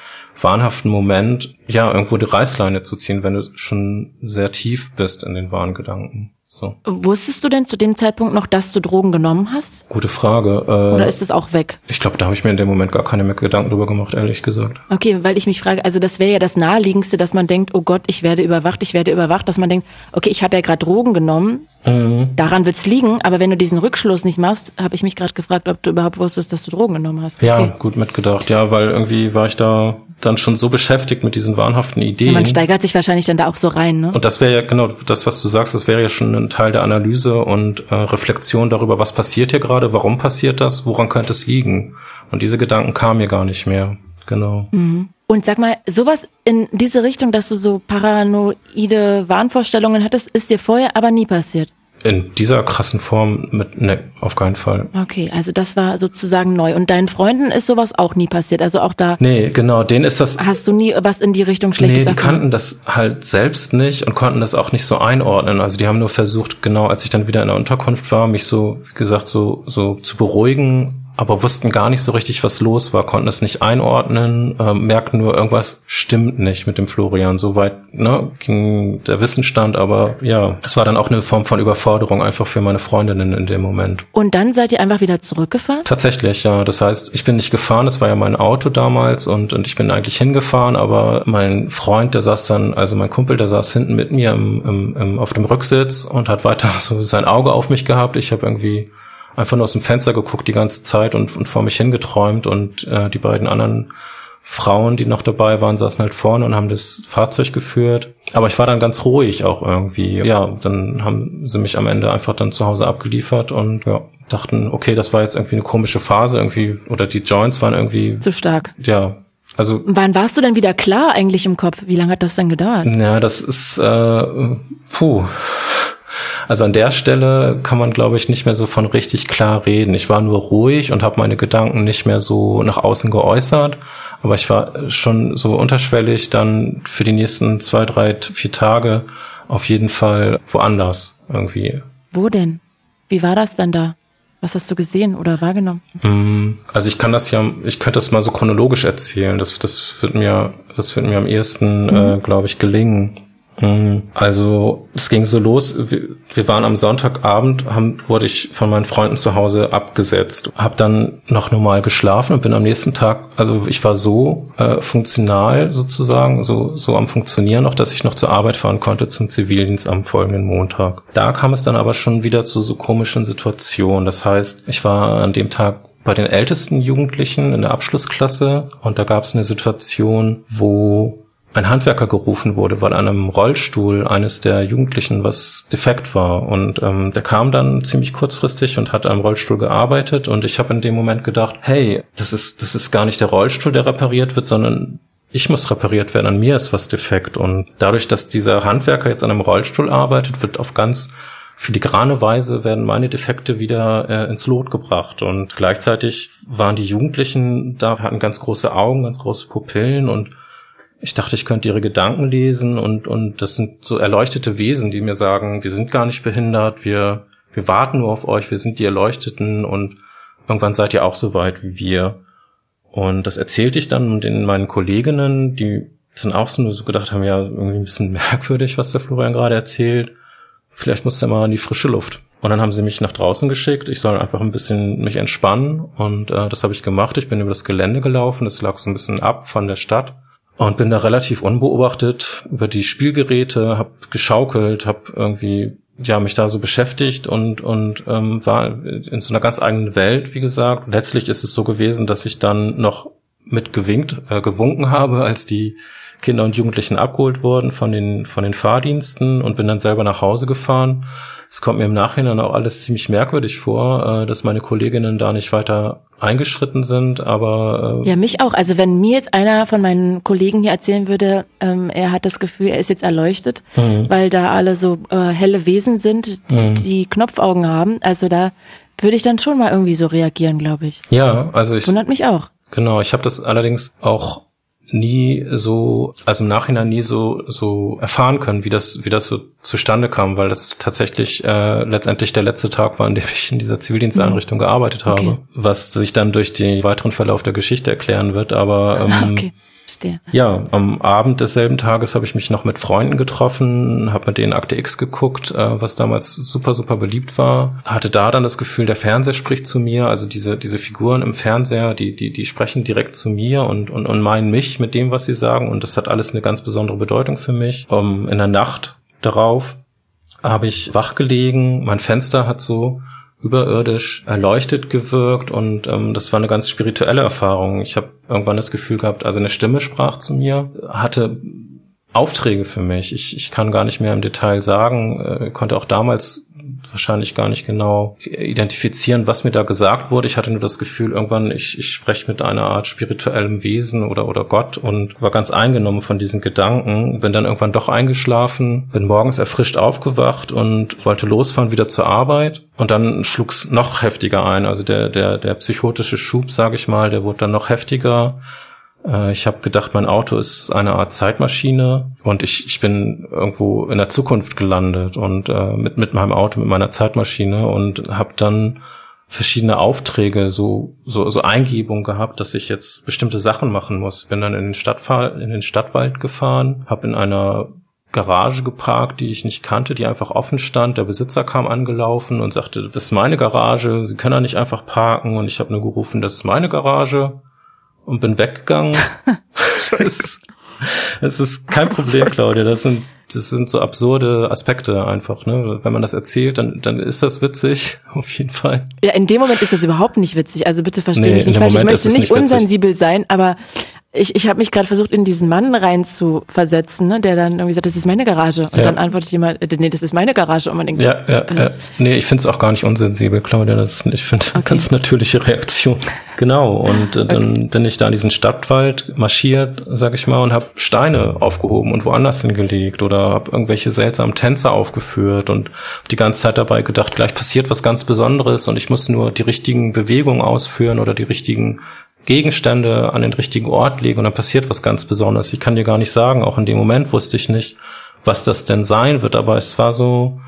S2: wahnhaften Moment, ja, irgendwo die Reißleine zu ziehen, wenn du schon sehr tief bist in den wahren Gedanken. So.
S3: Wusstest du denn zu dem Zeitpunkt noch, dass du Drogen genommen hast?
S2: Gute Frage.
S3: Äh, Oder ist es auch weg?
S2: Ich glaube, da habe ich mir in dem Moment gar keine mehr Gedanken drüber gemacht, ehrlich gesagt.
S3: Okay, weil ich mich frage, also das wäre ja das Naheliegendste, dass man denkt, oh Gott, ich werde überwacht, ich werde überwacht, dass man denkt, okay, ich habe ja gerade Drogen genommen, mhm. daran wird's liegen, aber wenn du diesen Rückschluss nicht machst, habe ich mich gerade gefragt, ob du überhaupt wusstest, dass du Drogen genommen hast.
S2: Okay. Ja, gut mitgedacht, ja, weil irgendwie war ich da dann schon so beschäftigt mit diesen wahnhaften Ideen. Ja,
S3: man steigert sich wahrscheinlich dann da auch so rein, ne?
S2: Und das wäre ja genau das, was du sagst, das wäre ja schon ein Teil der Analyse und äh, Reflexion darüber, was passiert hier gerade, warum passiert das, woran könnte es liegen? Und diese Gedanken kamen mir gar nicht mehr. Genau.
S3: Mhm. Und sag mal, sowas in diese Richtung, dass du so paranoide Wahnvorstellungen hattest, ist dir vorher aber nie passiert
S2: in dieser krassen Form mit ne, auf keinen Fall.
S3: Okay, also das war sozusagen neu. Und deinen Freunden ist sowas auch nie passiert. Also auch da.
S2: Nee, genau, denen ist das.
S3: Hast du nie was in die Richtung Schlechtes
S2: Nee, die kannten das halt selbst nicht und konnten das auch nicht so einordnen. Also die haben nur versucht, genau als ich dann wieder in der Unterkunft war, mich so, wie gesagt, so, so zu beruhigen aber wussten gar nicht so richtig, was los war, konnten es nicht einordnen, äh, merkten nur, irgendwas stimmt nicht mit dem Florian. Soweit ne, ging der Wissenstand, aber ja, es war dann auch eine Form von Überforderung einfach für meine Freundinnen in dem Moment.
S3: Und dann seid ihr einfach wieder zurückgefahren?
S2: Tatsächlich, ja. Das heißt, ich bin nicht gefahren, das war ja mein Auto damals und, und ich bin eigentlich hingefahren, aber mein Freund, der saß dann, also mein Kumpel, der saß hinten mit mir im, im, im, auf dem Rücksitz und hat weiter so sein Auge auf mich gehabt. Ich habe irgendwie einfach nur aus dem Fenster geguckt die ganze Zeit und, und vor mich hingeträumt und äh, die beiden anderen Frauen, die noch dabei waren, saßen halt vorne und haben das Fahrzeug geführt. Aber ich war dann ganz ruhig auch irgendwie. Ja, dann haben sie mich am Ende einfach dann zu Hause abgeliefert und ja, dachten, okay, das war jetzt irgendwie eine komische Phase irgendwie oder die Joints waren irgendwie
S3: zu stark.
S2: Ja, also
S3: wann warst du denn wieder klar eigentlich im Kopf? Wie lange hat das denn gedauert?
S2: Ja, das ist äh, puh Also an der Stelle kann man, glaube ich, nicht mehr so von richtig klar reden. Ich war nur ruhig und habe meine Gedanken nicht mehr so nach außen geäußert. Aber ich war schon so unterschwellig dann für die nächsten zwei, drei, vier Tage auf jeden Fall woanders irgendwie.
S3: Wo denn? Wie war das dann da? Was hast du gesehen oder wahrgenommen?
S2: Mm, also ich kann das ja, ich könnte das mal so chronologisch erzählen. Das, das wird mir, das wird mir am ehesten, mhm. äh, glaube ich, gelingen. Also es ging so los. Wir waren am Sonntagabend, haben, wurde ich von meinen Freunden zu Hause abgesetzt, habe dann noch normal geschlafen und bin am nächsten Tag, also ich war so äh, funktional sozusagen, so so am Funktionieren noch, dass ich noch zur Arbeit fahren konnte zum Zivildienst am folgenden Montag. Da kam es dann aber schon wieder zu so komischen Situationen. Das heißt, ich war an dem Tag bei den ältesten Jugendlichen in der Abschlussklasse und da gab es eine Situation, wo ein Handwerker gerufen wurde, weil an einem Rollstuhl eines der Jugendlichen was defekt war. Und ähm, der kam dann ziemlich kurzfristig und hat am Rollstuhl gearbeitet. Und ich habe in dem Moment gedacht, hey, das ist, das ist gar nicht der Rollstuhl, der repariert wird, sondern ich muss repariert werden, an mir ist was defekt. Und dadurch, dass dieser Handwerker jetzt an einem Rollstuhl arbeitet, wird auf ganz filigrane Weise werden meine Defekte wieder äh, ins Lot gebracht. Und gleichzeitig waren die Jugendlichen da, hatten ganz große Augen, ganz große Pupillen und ich dachte, ich könnte ihre Gedanken lesen und, und das sind so erleuchtete Wesen, die mir sagen, wir sind gar nicht behindert, wir, wir warten nur auf euch, wir sind die Erleuchteten und irgendwann seid ihr auch so weit wie wir. Und das erzählte ich dann den meinen Kolleginnen, die dann auch so, so gedacht haben, ja, irgendwie ein bisschen merkwürdig, was der Florian gerade erzählt. Vielleicht muss er mal in die frische Luft. Und dann haben sie mich nach draußen geschickt. Ich soll einfach ein bisschen mich entspannen. Und äh, das habe ich gemacht. Ich bin über das Gelände gelaufen. Das lag so ein bisschen ab von der Stadt und bin da relativ unbeobachtet über die Spielgeräte, hab geschaukelt, hab irgendwie ja mich da so beschäftigt und und ähm, war in so einer ganz eigenen Welt, wie gesagt. Letztlich ist es so gewesen, dass ich dann noch mit gewinkt, äh, gewunken habe, als die Kinder und Jugendlichen abgeholt wurden von den von den Fahrdiensten und bin dann selber nach Hause gefahren es kommt mir im Nachhinein auch alles ziemlich merkwürdig vor, äh, dass meine Kolleginnen da nicht weiter eingeschritten sind, aber
S3: äh ja mich auch. Also wenn mir jetzt einer von meinen Kollegen hier erzählen würde, ähm, er hat das Gefühl, er ist jetzt erleuchtet, mhm. weil da alle so äh, helle Wesen sind, die, mhm. die Knopfaugen haben. Also da würde ich dann schon mal irgendwie so reagieren, glaube ich.
S2: Ja, also ich
S3: wundert mich auch.
S2: Genau, ich habe das allerdings auch nie so, also im Nachhinein nie so so erfahren können, wie das wie das so zustande kam, weil das tatsächlich äh, letztendlich der letzte Tag war, an dem ich in dieser Zivildiensteinrichtung mhm. gearbeitet habe, okay. was sich dann durch den weiteren Verlauf der Geschichte erklären wird. Aber ähm, okay. Verstehe. Ja, am Abend desselben Tages habe ich mich noch mit Freunden getroffen, habe mit denen Akte X geguckt, äh, was damals super, super beliebt war. Hatte da dann das Gefühl, der Fernseher spricht zu mir, also diese, diese Figuren im Fernseher, die, die, die sprechen direkt zu mir und, und, und meinen mich mit dem, was sie sagen. Und das hat alles eine ganz besondere Bedeutung für mich. Um, in der Nacht darauf habe ich wach gelegen, mein Fenster hat so überirdisch erleuchtet gewirkt und ähm, das war eine ganz spirituelle Erfahrung. Ich habe irgendwann das Gefühl gehabt, also eine Stimme sprach zu mir, hatte Aufträge für mich. Ich, ich kann gar nicht mehr im Detail sagen, äh, konnte auch damals wahrscheinlich gar nicht genau identifizieren, was mir da gesagt wurde. Ich hatte nur das Gefühl, irgendwann, ich, ich spreche mit einer Art spirituellem Wesen oder, oder Gott und war ganz eingenommen von diesen Gedanken. Bin dann irgendwann doch eingeschlafen, bin morgens erfrischt aufgewacht und wollte losfahren wieder zur Arbeit. Und dann schlug's noch heftiger ein. Also der, der, der psychotische Schub, sage ich mal, der wurde dann noch heftiger. Äh, ich habe gedacht, mein Auto ist eine Art Zeitmaschine und ich, ich bin irgendwo in der Zukunft gelandet und äh, mit, mit meinem Auto, mit meiner Zeitmaschine und habe dann verschiedene Aufträge, so, so, so Eingebungen gehabt, dass ich jetzt bestimmte Sachen machen muss. Bin dann in den, Stadtfall, in den Stadtwald gefahren, habe in einer Garage geparkt, die ich nicht kannte, die einfach offen stand. Der Besitzer kam angelaufen und sagte, das ist meine Garage, Sie können da nicht einfach parken. Und ich habe nur gerufen, das ist meine Garage und bin weggegangen. es, es ist kein Problem, Claudia. Das sind, das sind so absurde Aspekte einfach, ne? Wenn man das erzählt, dann, dann ist das witzig, auf jeden Fall.
S3: Ja, in dem Moment ist das überhaupt nicht witzig. Also bitte verstehe nee, mich nicht falsch. Ich möchte nicht unsensibel sein, aber ich, ich habe mich gerade versucht, in diesen Mann rein zu versetzen, ne, der dann irgendwie sagt, das ist meine Garage. Und ja. dann antwortet jemand, äh, nee, das ist meine Garage. Und man denkt,
S2: ja, ja, äh, ja. Nee, ich finde es auch gar nicht unsensibel, Claudia. Das ist, ich finde okay. ganz natürliche Reaktion. genau. Und äh, dann okay. bin ich da in diesen Stadtwald marschiert, sag ich mal, und habe Steine aufgehoben und woanders hingelegt oder habe irgendwelche seltsamen Tänze aufgeführt und die ganze Zeit dabei gedacht, gleich passiert was ganz Besonderes und ich muss nur die richtigen Bewegungen ausführen oder die richtigen Gegenstände an den richtigen Ort lege und dann passiert was ganz Besonderes. Ich kann dir gar nicht sagen, auch in dem Moment wusste ich nicht, was das denn sein wird, aber es war so,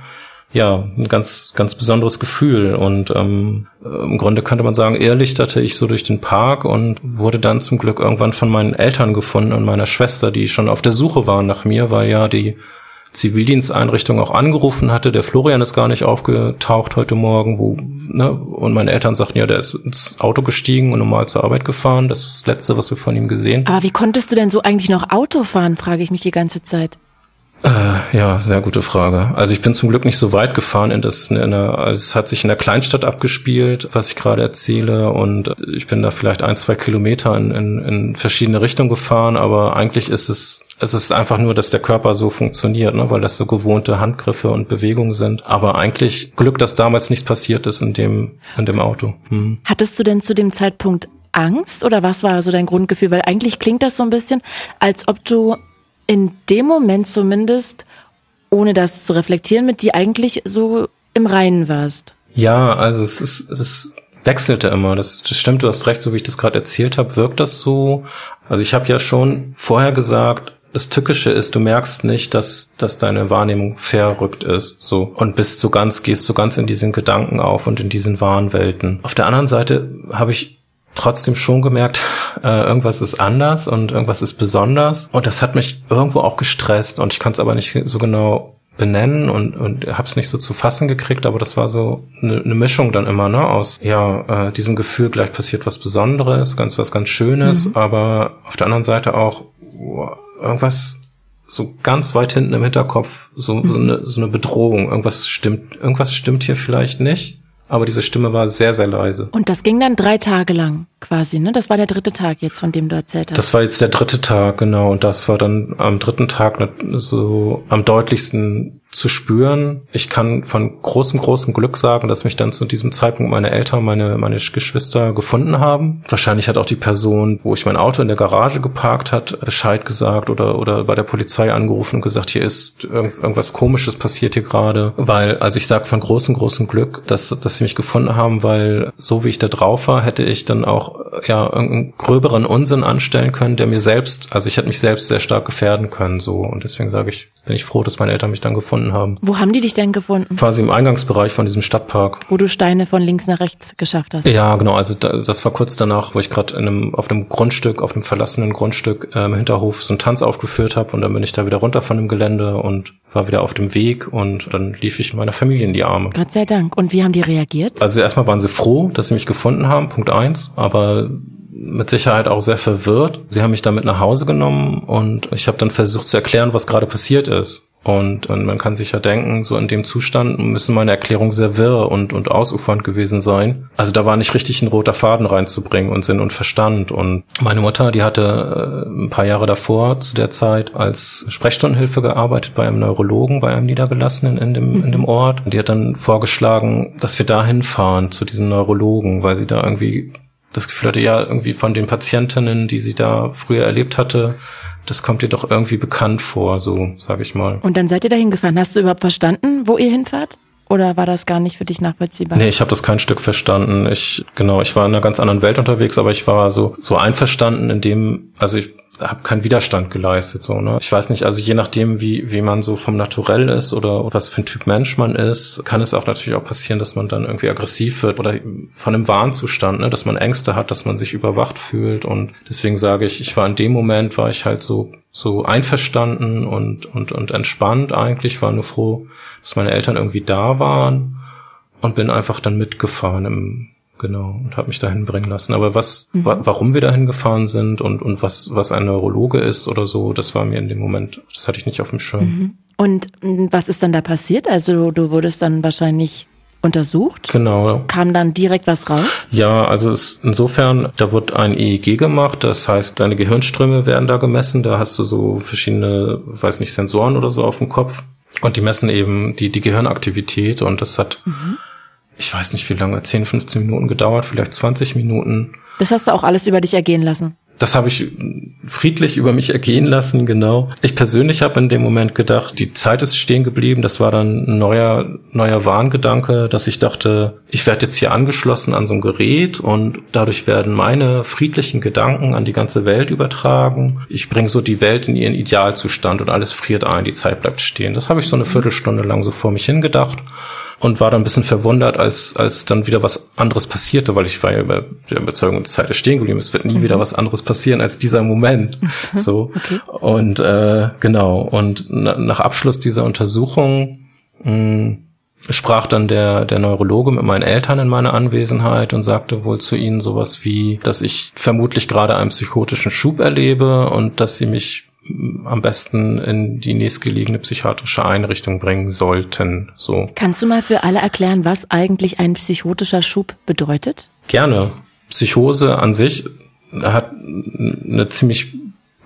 S2: ja, ein ganz, ganz besonderes Gefühl. Und ähm, im Grunde könnte man sagen, irrlichterte ich so durch den Park und wurde dann zum Glück irgendwann von meinen Eltern gefunden und meiner Schwester, die schon auf der Suche waren nach mir, weil ja die Zivildiensteinrichtung auch angerufen hatte. Der Florian ist gar nicht aufgetaucht heute Morgen, wo, ne, und meine Eltern sagten, ja, der ist ins Auto gestiegen und normal zur Arbeit gefahren. Das ist das Letzte, was wir von ihm gesehen.
S3: Aber wie konntest du denn so eigentlich noch Auto fahren, frage ich mich die ganze Zeit.
S2: Äh, ja, sehr gute Frage. Also ich bin zum Glück nicht so weit gefahren, in das in einer, es hat sich in der Kleinstadt abgespielt, was ich gerade erzähle, und ich bin da vielleicht ein, zwei Kilometer in, in, in verschiedene Richtungen gefahren, aber eigentlich ist es es ist einfach nur, dass der Körper so funktioniert, ne, weil das so gewohnte Handgriffe und Bewegungen sind. Aber eigentlich Glück, dass damals nichts passiert ist in dem, in dem Auto.
S3: Hm. Hattest du denn zu dem Zeitpunkt Angst oder was war so dein Grundgefühl? Weil eigentlich klingt das so ein bisschen, als ob du in dem Moment zumindest, ohne das zu reflektieren, mit dir eigentlich so im Reinen warst.
S2: Ja, also es ist, es wechselte immer. Das, das stimmt, du hast recht, so wie ich das gerade erzählt habe, wirkt das so. Also ich habe ja schon vorher gesagt, das Tückische ist, du merkst nicht, dass, dass deine Wahrnehmung verrückt ist, so. Und bist so ganz, gehst so ganz in diesen Gedanken auf und in diesen wahren Welten. Auf der anderen Seite habe ich trotzdem schon gemerkt, äh, irgendwas ist anders und irgendwas ist besonders. Und das hat mich irgendwo auch gestresst und ich konnte es aber nicht so genau benennen und, und habe es nicht so zu fassen gekriegt, aber das war so eine, eine Mischung dann immer, ne, aus ja, äh, diesem Gefühl, gleich passiert was Besonderes, ganz was ganz Schönes, mhm. aber auf der anderen Seite auch, irgendwas so ganz weit hinten im Hinterkopf, so, so, eine, so eine Bedrohung. Irgendwas stimmt, irgendwas stimmt hier vielleicht nicht. Aber diese Stimme war sehr, sehr leise.
S3: Und das ging dann drei Tage lang quasi, ne? Das war der dritte Tag jetzt, von dem du erzählt hast.
S2: Das war jetzt der dritte Tag, genau. Und das war dann am dritten Tag so am deutlichsten zu spüren. Ich kann von großem, großem Glück sagen, dass mich dann zu diesem Zeitpunkt meine Eltern, meine, meine Geschwister gefunden haben. Wahrscheinlich hat auch die Person, wo ich mein Auto in der Garage geparkt hat, Bescheid gesagt oder, oder bei der Polizei angerufen und gesagt, hier ist irgendwas komisches passiert hier gerade. Weil, also ich sage von großem, großem Glück, dass, dass sie mich gefunden haben, weil so wie ich da drauf war, hätte ich dann auch, ja, irgendeinen gröberen Unsinn anstellen können, der mir selbst, also ich hätte mich selbst sehr stark gefährden können, so. Und deswegen sage ich, bin ich froh, dass meine Eltern mich dann gefunden gefunden haben.
S3: Wo haben die dich denn gefunden?
S2: Quasi im Eingangsbereich von diesem Stadtpark.
S3: Wo du Steine von links nach rechts geschafft hast.
S2: Ja, genau. Also das war kurz danach, wo ich gerade einem, auf einem Grundstück, auf einem verlassenen Grundstück äh, im Hinterhof so einen Tanz aufgeführt habe und dann bin ich da wieder runter von dem Gelände und war wieder auf dem Weg und dann lief ich meiner Familie in die Arme.
S3: Gott sei Dank. Und wie haben die reagiert?
S2: Also erstmal waren sie froh, dass sie mich gefunden haben, Punkt eins, aber mit Sicherheit auch sehr verwirrt. Sie haben mich dann mit nach Hause genommen und ich habe dann versucht zu erklären, was gerade passiert ist. Und, und man kann sich ja denken, so in dem Zustand müssen meine Erklärungen sehr wirr und, und ausufernd gewesen sein. Also da war nicht richtig ein roter Faden reinzubringen und Sinn und Verstand. Und meine Mutter, die hatte äh, ein paar Jahre davor zu der Zeit als Sprechstundenhilfe gearbeitet bei einem Neurologen, bei einem Niedergelassenen in dem, in dem mhm. Ort. Und die hat dann vorgeschlagen, dass wir dahin fahren zu diesem Neurologen, weil sie da irgendwie das Gefühl hatte, ja, irgendwie von den Patientinnen, die sie da früher erlebt hatte, das kommt dir doch irgendwie bekannt vor, so sage ich mal.
S3: Und dann seid ihr da hingefahren. Hast du überhaupt verstanden, wo ihr hinfahrt? Oder war das gar nicht für dich nachvollziehbar?
S2: Nee, ich habe das kein Stück verstanden. Ich genau, ich war in einer ganz anderen Welt unterwegs, aber ich war so so einverstanden in dem, also ich habe keinen Widerstand geleistet so ne? Ich weiß nicht also je nachdem wie wie man so vom Naturell ist oder was für ein Typ Mensch man ist kann es auch natürlich auch passieren dass man dann irgendwie aggressiv wird oder von einem Warnzustand ne? Dass man Ängste hat dass man sich überwacht fühlt. Und deswegen sage ich ich war in dem Moment war ich halt so so einverstanden und und und entspannt eigentlich war nur froh dass meine Eltern irgendwie da waren und bin einfach dann mitgefahren im Genau, und habe mich dahin bringen lassen. Aber was, mhm. wa warum wir dahin gefahren sind und, und was, was ein Neurologe ist oder so, das war mir in dem Moment, das hatte ich nicht auf dem Schirm. Mhm.
S3: Und was ist dann da passiert? Also du wurdest dann wahrscheinlich untersucht?
S2: Genau.
S3: Kam dann direkt was raus?
S2: Ja, also es, insofern, da wird ein EEG gemacht, das heißt, deine Gehirnströme werden da gemessen, da hast du so verschiedene, weiß nicht, Sensoren oder so auf dem Kopf und die messen eben die, die Gehirnaktivität und das hat, mhm. Ich weiß nicht wie lange, 10, 15 Minuten gedauert, vielleicht 20 Minuten.
S3: Das hast du auch alles über dich ergehen lassen?
S2: Das habe ich friedlich über mich ergehen lassen, genau. Ich persönlich habe in dem Moment gedacht, die Zeit ist stehen geblieben. Das war dann ein neuer, neuer Warngedanke, dass ich dachte, ich werde jetzt hier angeschlossen an so ein Gerät und dadurch werden meine friedlichen Gedanken an die ganze Welt übertragen. Ich bringe so die Welt in ihren Idealzustand und alles friert ein, die Zeit bleibt stehen. Das habe ich so eine Viertelstunde lang so vor mich hingedacht und war dann ein bisschen verwundert, als, als dann wieder was anderes passierte, weil ich war ja über der Überzeugung, die Zeit ist stehen geblieben, es wird nie mhm. wieder was anderes passieren als dieser Moment. Mhm. So. Okay. Und äh, genau, und na, nach Abschluss dieser Untersuchung mh, hm, sprach dann der, der Neurologe mit meinen Eltern in meiner Anwesenheit und sagte wohl zu ihnen sowas wie, dass ich vermutlich gerade einen psychotischen Schub erlebe und dass sie mich am besten in die nächstgelegene psychiatrische Einrichtung bringen sollten. So.
S3: Kannst du mal für alle erklären, was eigentlich ein psychotischer Schub bedeutet?
S2: Gerne. Psychose an sich hat eine ziemlich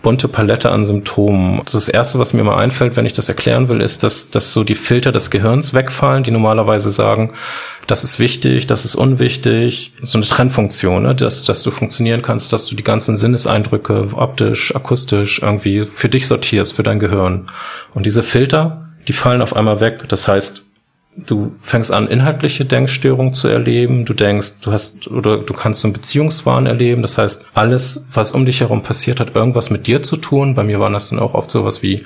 S2: bunte Palette an Symptomen. Das erste, was mir mal einfällt, wenn ich das erklären will, ist, dass, dass so die Filter des Gehirns wegfallen, die normalerweise sagen, das ist wichtig, das ist unwichtig. So eine Trennfunktion, ne? dass, dass du funktionieren kannst, dass du die ganzen Sinneseindrücke optisch, akustisch irgendwie für dich sortierst, für dein Gehirn. Und diese Filter, die fallen auf einmal weg. Das heißt, du fängst an, inhaltliche Denkstörungen zu erleben. Du denkst, du hast oder du kannst so einen Beziehungswahn erleben. Das heißt, alles, was um dich herum passiert, hat irgendwas mit dir zu tun. Bei mir waren das dann auch oft sowas wie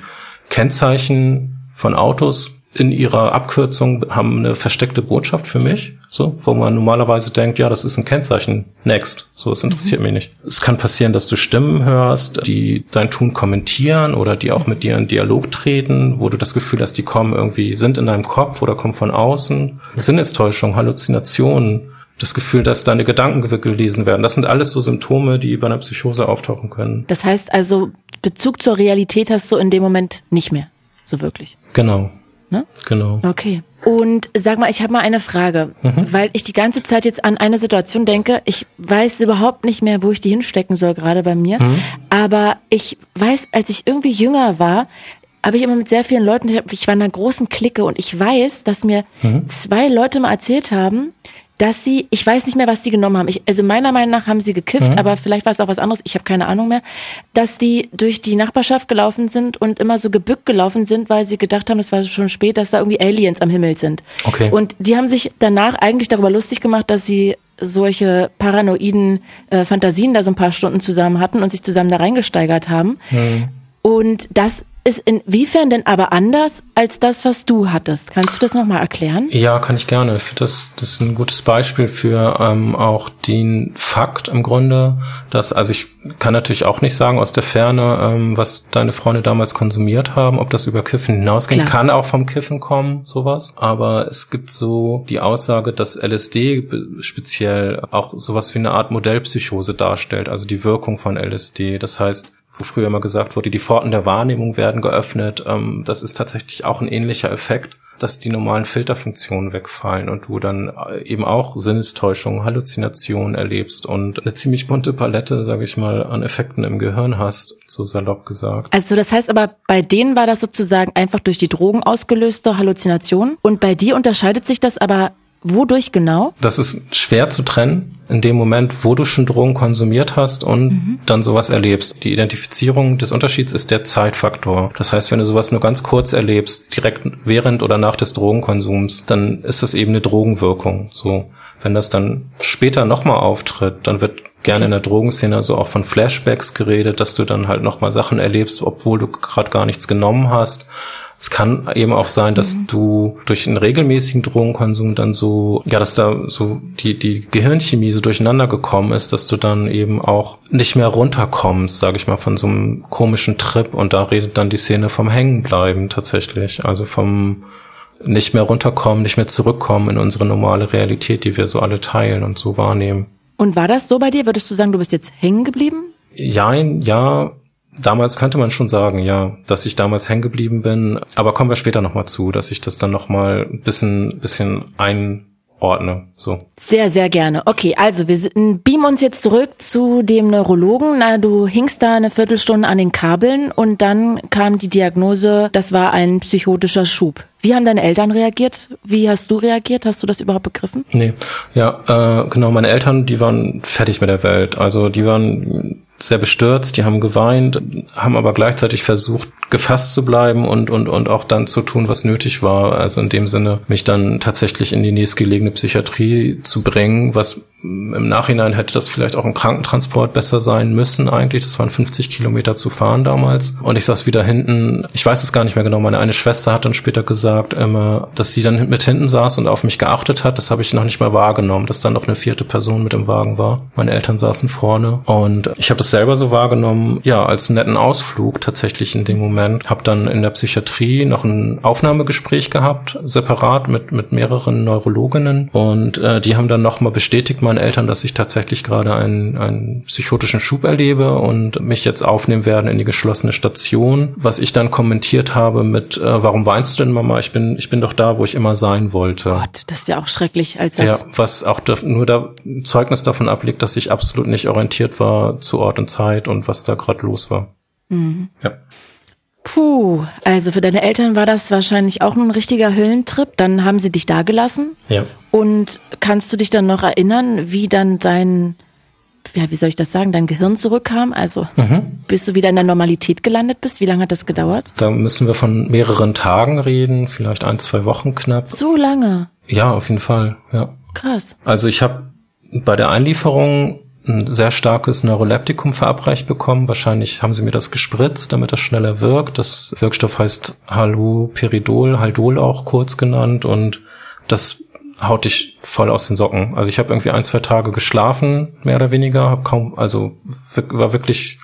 S2: Kennzeichen von Autos, in ihrer Abkürzung haben eine versteckte Botschaft für mich, so, wo man normalerweise denkt, ja, das ist ein Kennzeichen, next, so, es interessiert mhm. mich nicht. Es kann passieren, dass du Stimmen hörst, die dein Tun kommentieren oder die auch mit dir in Dialog treten, wo du das Gefühl hast, die kommen irgendwie, sind in deinem Kopf oder kommen von außen. Sinnestäuschung, Halluzinationen, das Gefühl, dass deine Gedanken gelesen werden. Das sind alles so Symptome, die bei einer Psychose auftauchen können.
S3: Das heißt also, Bezug zur Realität hast du in dem Moment nicht mehr, so wirklich.
S2: Genau
S3: ne?
S2: Genau.
S3: Okay. Und sag mal, ich habe mal eine Frage, mhm. weil ich die ganze Zeit jetzt an eine Situation denke. Ich weiß überhaupt nicht mehr, wo ich die hinstecken soll, gerade bei mir. Mhm. Aber ich weiß, als ich irgendwie jünger war, habe ich immer mit sehr vielen Leuten, ich war in einer großen Clique und ich weiß, dass mir mhm. zwei Leute mal erzählt haben, dass sie, ich weiß nicht mehr, was die genommen haben. Ich, also meiner Meinung nach haben sie gekifft, mhm. aber vielleicht war es auch was anderes, ich habe keine Ahnung mehr, dass die durch die Nachbarschaft gelaufen sind und immer so gebückt gelaufen sind, weil sie gedacht haben, es war schon spät, dass da irgendwie Aliens am Himmel sind.
S2: Okay.
S3: Und die haben sich danach eigentlich darüber lustig gemacht, dass sie solche paranoiden äh, Fantasien da so ein paar Stunden zusammen hatten und sich zusammen da reingesteigert haben. Mhm. Und das ist inwiefern denn aber anders als das, was du hattest? Kannst du das nochmal erklären?
S2: Ja, kann ich gerne. Das, das ist ein gutes Beispiel für ähm, auch den Fakt im Grunde, dass, also ich kann natürlich auch nicht sagen aus der Ferne, ähm, was deine Freunde damals konsumiert haben, ob das über Kiffen hinausgehen Klar. kann, auch vom Kiffen kommen, sowas. Aber es gibt so die Aussage, dass LSD speziell auch sowas wie eine Art Modellpsychose darstellt, also die Wirkung von LSD. Das heißt, wo früher immer gesagt wurde, die Pforten der Wahrnehmung werden geöffnet. Ähm, das ist tatsächlich auch ein ähnlicher Effekt, dass die normalen Filterfunktionen wegfallen und du dann äh, eben auch Sinnestäuschungen, Halluzinationen erlebst und eine ziemlich bunte Palette, sage ich mal, an Effekten im Gehirn hast, so salopp gesagt.
S3: Also das heißt aber, bei denen war das sozusagen einfach durch die Drogen ausgelöste Halluzination und bei dir unterscheidet sich das aber Wodurch genau?
S2: Das ist schwer zu trennen in dem Moment, wo du schon Drogen konsumiert hast und mhm. dann sowas erlebst. Die Identifizierung des Unterschieds ist der Zeitfaktor. Das heißt, wenn du sowas nur ganz kurz erlebst, direkt während oder nach des Drogenkonsums, dann ist das eben eine Drogenwirkung. So. Wenn das dann später nochmal auftritt, dann wird gerne in der Drogenszene so auch von Flashbacks geredet, dass du dann halt nochmal Sachen erlebst, obwohl du gerade gar nichts genommen hast. Es kann eben auch sein, dass mhm. du durch einen regelmäßigen Drogenkonsum dann so, ja, dass da so die, die Gehirnchemie so durcheinander gekommen ist, dass du dann eben auch nicht mehr runterkommst, sage ich mal, von so einem komischen Trip. Und da redet dann die Szene vom Hängenbleiben tatsächlich. Also vom nicht mehr runterkommen, nicht mehr zurückkommen in unsere normale Realität, die wir so alle teilen und so wahrnehmen.
S3: Und war das so bei dir? Würdest du sagen, du bist jetzt hängen geblieben?
S2: Jein, ja, Damals könnte man schon sagen, ja, dass ich damals hängen geblieben bin. Aber kommen wir später nochmal zu, dass ich das dann nochmal ein bisschen, bisschen ein ordne. So.
S3: Sehr, sehr gerne. Okay, also wir beamen uns jetzt zurück zu dem Neurologen. Na, du hingst da eine Viertelstunde an den Kabeln und dann kam die Diagnose, das war ein psychotischer Schub. Wie haben deine Eltern reagiert? Wie hast du reagiert? Hast du das überhaupt begriffen?
S2: Nee, ja, äh, genau, meine Eltern, die waren fertig mit der Welt. Also die waren sehr bestürzt, die haben geweint, haben aber gleichzeitig versucht, gefasst zu bleiben und, und, und auch dann zu tun, was nötig war. Also in dem Sinne, mich dann tatsächlich in die nächstgelegene Psychiatrie zu bringen, was im Nachhinein hätte das vielleicht auch ein Krankentransport besser sein müssen eigentlich. Das waren 50 Kilometer zu fahren damals. Und ich saß wieder hinten. Ich weiß es gar nicht mehr genau. Meine eine Schwester hat dann später gesagt, immer, dass sie dann mit hinten saß und auf mich geachtet hat. Das habe ich noch nicht mal wahrgenommen, dass dann noch eine vierte Person mit im Wagen war. Meine Eltern saßen vorne. Und ich habe das selber so wahrgenommen, ja, als netten Ausflug tatsächlich in dem Moment. Habe dann in der Psychiatrie noch ein Aufnahmegespräch gehabt, separat mit, mit mehreren Neurologinnen. Und äh, die haben dann nochmal bestätigt, meinen Eltern, dass ich tatsächlich gerade einen, einen psychotischen Schub erlebe und mich jetzt aufnehmen werden in die geschlossene Station. Was ich dann kommentiert habe mit, äh, warum weinst du denn, Mama? Ich bin, ich bin doch da, wo ich immer sein wollte.
S3: Gott, das ist ja auch schrecklich als Satz.
S2: Ja, was auch da, nur da Zeugnis davon ablegt, dass ich absolut nicht orientiert war zu Ort und Zeit und was da gerade los war. Mhm.
S3: Ja. Puh, also für deine Eltern war das wahrscheinlich auch ein richtiger Höllentrip. Dann haben sie dich da gelassen.
S2: Ja.
S3: Und kannst du dich dann noch erinnern, wie dann dein, ja, wie soll ich das sagen, dein Gehirn zurückkam? Also mhm. bis du wieder in der Normalität gelandet bist? Wie lange hat das gedauert?
S2: Da müssen wir von mehreren Tagen reden, vielleicht ein, zwei Wochen knapp.
S3: So lange?
S2: Ja, auf jeden Fall, ja.
S3: Krass.
S2: Also ich habe bei der Einlieferung ein sehr starkes Neuroleptikum verabreicht bekommen. Wahrscheinlich haben sie mir das gespritzt, damit das schneller wirkt. Das Wirkstoff heißt Haloperidol, Haldol auch kurz genannt und das haut dich voll aus den Socken. Also ich habe irgendwie ein, zwei Tage geschlafen, mehr oder weniger, hab kaum, also war wirklich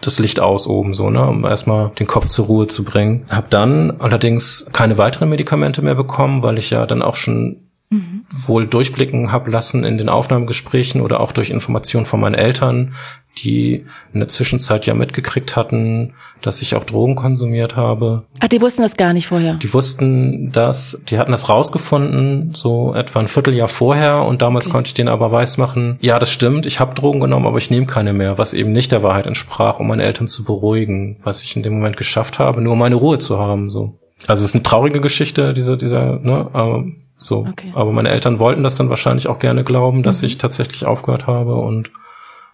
S2: das Licht aus oben so, ne, um erstmal den Kopf zur Ruhe zu bringen. Hab dann allerdings keine weiteren Medikamente mehr bekommen, weil ich ja dann auch schon mhm. wohl durchblicken habe lassen in den Aufnahmegesprächen oder auch durch Informationen von meinen Eltern, die in der Zwischenzeit ja mitgekriegt hatten, dass ich auch Drogen konsumiert habe.
S3: Ach, die wussten das gar nicht vorher.
S2: Die wussten das, die hatten das rausgefunden, so etwa ein Vierteljahr vorher und damals okay. konnte ich denen aber weismachen, ja, das stimmt, ich habe Drogen genommen, aber ich nehme keine mehr, was eben nicht der Wahrheit entsprach, um meine Eltern zu beruhigen, was ich in dem Moment geschafft habe, nur um meine Ruhe zu haben, so. Also es ist eine traurige Geschichte, dieser, dieser, ne, aber so. Okay. Aber meine Eltern wollten das dann wahrscheinlich auch gerne glauben, dass mhm. ich tatsächlich aufgehört habe und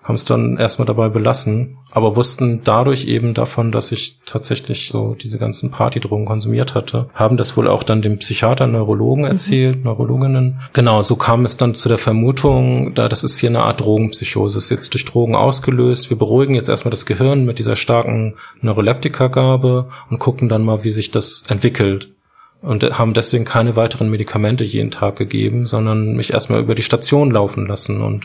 S2: haben es dann erstmal dabei belassen, aber wussten dadurch eben davon, dass ich tatsächlich so diese ganzen Partydrogen konsumiert hatte, haben das wohl auch dann dem Psychiater, Neurologen mhm. erzählt, mhm. Neurologinnen. Genau, so kam es dann zu der Vermutung, da das ist hier eine Art Drogenpsychose, ist jetzt durch Drogen ausgelöst. Wir beruhigen jetzt erstmal das Gehirn mit dieser starken Neuroleptika-Gabe und gucken dann mal, wie sich das entwickelt und haben deswegen keine weiteren Medikamente jeden Tag gegeben, sondern mich erstmal über die Station laufen lassen. Und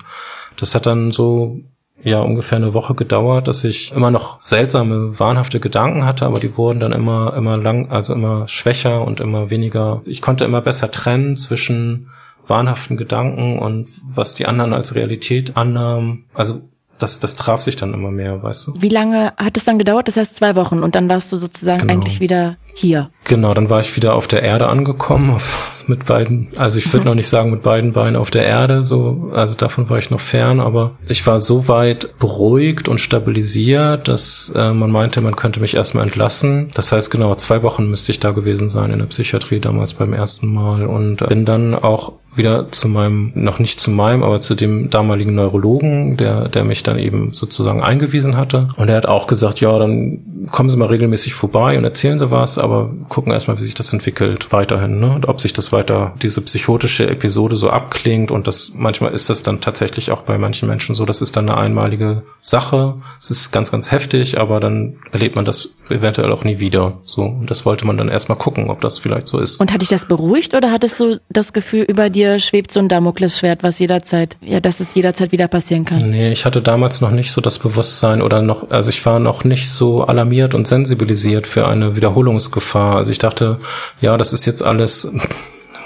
S2: das hat dann so ja ungefähr eine Woche gedauert, dass ich immer noch seltsame, wahnhafte Gedanken hatte, aber die wurden dann immer, immer lang, also immer schwächer und immer weniger. Ich konnte immer besser trennen zwischen wahnhaften Gedanken und was die anderen als Realität annahmen. Also das, das traf sich dann immer mehr, weißt du?
S3: Wie lange hat es dann gedauert? Das heißt zwei Wochen und dann warst du sozusagen genau. eigentlich wieder hier.
S2: Genau, dann war ich wieder auf der Erde angekommen, auf, mit beiden, also ich würde noch nicht sagen mit beiden Beinen auf der Erde, so, also davon war ich noch fern, aber ich war so weit beruhigt und stabilisiert, dass äh, man meinte, man könnte mich erstmal entlassen. Das heißt, genau, zwei Wochen müsste ich da gewesen sein in der Psychiatrie damals beim ersten Mal und bin dann auch wieder zu meinem, noch nicht zu meinem, aber zu dem damaligen Neurologen, der, der mich dann eben sozusagen eingewiesen hatte. Und er hat auch gesagt, ja, dann kommen Sie mal regelmäßig vorbei und erzählen Sie was, aber gucken erstmal, wie sich das entwickelt weiterhin, ne? Und ob sich das weiter, diese psychotische Episode so abklingt und das, manchmal ist das dann tatsächlich auch bei manchen Menschen so, das ist dann eine einmalige Sache. Es ist ganz, ganz heftig, aber dann erlebt man das eventuell auch nie wieder, so. Und das wollte man dann erstmal gucken, ob das vielleicht so ist.
S3: Und hat dich das beruhigt oder hattest du das Gefühl, über dir dir schwebt so ein Damoklesschwert, was jederzeit, ja, dass es jederzeit wieder passieren kann.
S2: Nee, ich hatte damals noch nicht so das Bewusstsein oder noch, also ich war noch nicht so alarmiert und sensibilisiert für eine Wiederholungsgefahr. Also ich dachte, ja, das ist jetzt alles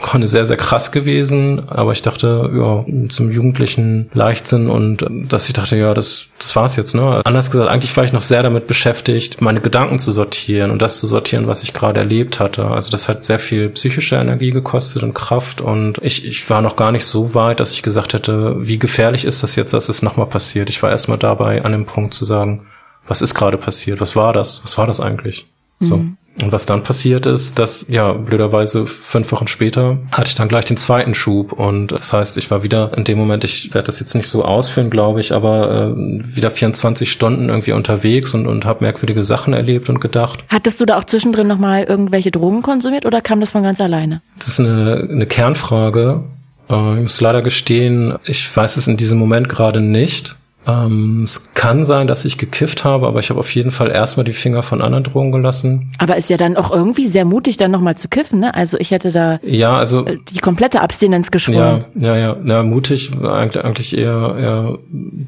S2: Grunde sehr, sehr krass gewesen. Aber ich dachte, ja, zum jugendlichen Leichtsinn und dass ich dachte, ja, das, das war's jetzt, ne? Anders gesagt, eigentlich war ich noch sehr damit beschäftigt, meine Gedanken zu sortieren und das zu sortieren, was ich gerade erlebt hatte. Also das hat sehr viel psychische Energie gekostet und Kraft und ich, ich war noch gar nicht so weit, dass ich gesagt hätte, wie gefährlich ist das jetzt, dass es nochmal passiert. Ich war erstmal dabei an dem Punkt zu sagen, was ist gerade passiert? Was war das? Was war das eigentlich? So. Und was dann passiert ist, dass, ja, blöderweise fünf Wochen später hatte ich dann gleich den zweiten Schub. Und das heißt, ich war wieder in dem Moment, ich werde das jetzt nicht so ausführen, glaube ich, aber äh, wieder 24 Stunden irgendwie unterwegs und, und habe merkwürdige Sachen erlebt und gedacht.
S3: Hattest du da auch zwischendrin nochmal irgendwelche Drogen konsumiert oder kam das von ganz alleine?
S2: Das ist eine, eine Kernfrage. Äh, ich muss leider gestehen, ich weiß es in diesem Moment gerade nicht. Ähm, es kann sein, dass ich gekifft habe, aber ich habe auf jeden Fall erstmal die Finger von anderen Drogen gelassen.
S3: Aber ist ja dann auch irgendwie sehr mutig, dann nochmal zu kiffen, ne? Also ich hätte da
S2: ja, also,
S3: äh, die komplette Abstinenz geschworen.
S2: Ja, ja, ja, ja mutig, eigentlich, eigentlich eher, eher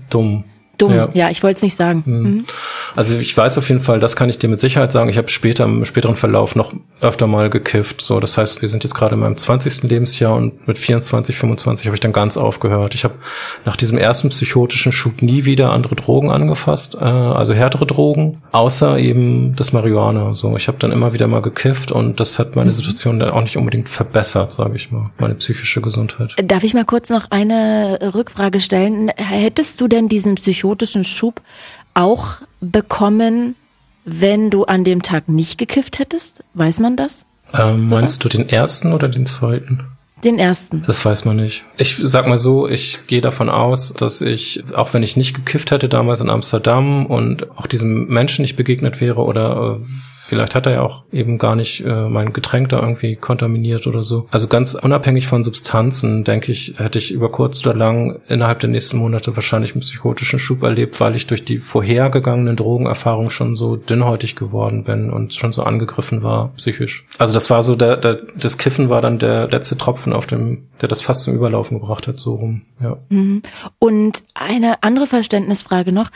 S2: dumm
S3: dumm. Ja, ja ich wollte es nicht sagen. Mhm.
S2: mhm. Also ich weiß auf jeden Fall, das kann ich dir mit Sicherheit sagen. Ich habe später im späteren Verlauf noch öfter mal gekifft. So, das heißt, wir sind jetzt gerade in meinem 20. Lebensjahr und mit 24, 25 habe ich dann ganz aufgehört. Ich habe nach diesem ersten psychotischen Schub nie wieder andere Drogen angefasst, äh, also härtere Drogen, außer eben das Marihuana. So, ich habe dann immer wieder mal gekifft und das hat meine mhm. Situation dann auch nicht unbedingt verbessert, sage ich mal, meine psychische Gesundheit.
S3: Darf ich mal kurz noch eine Rückfrage stellen? Hättest du denn diesen psychotischen psychotischen Schub auch bekommen, wenn du an dem Tag nicht gekifft hättest? Weiß man das?
S2: Ähm, so meinst was? du den ersten oder den zweiten?
S3: Den ersten.
S2: Das weiß man nicht. Ich sag mal so, ich gehe davon aus, dass ich, auch wenn ich nicht gekifft hätte damals in Amsterdam und auch diesem Menschen nicht begegnet wäre oder äh, Vielleicht hat er ja auch eben gar nicht äh, mein Getränk da irgendwie kontaminiert oder so. Also ganz unabhängig von Substanzen, denke ich, hätte ich über kurz oder lang innerhalb der nächsten Monate wahrscheinlich einen psychotischen Schub erlebt, weil ich durch die vorhergegangenen Drogenerfahrungen schon so dünnhäutig geworden bin und schon so angegriffen war, psychisch. Also das war so, der, der, das Kiffen war dann der letzte Tropfen auf dem, der das fast zum Überlaufen gebracht hat, so rum, ja.
S3: Mhm. Und eine andere Verständnisfrage noch.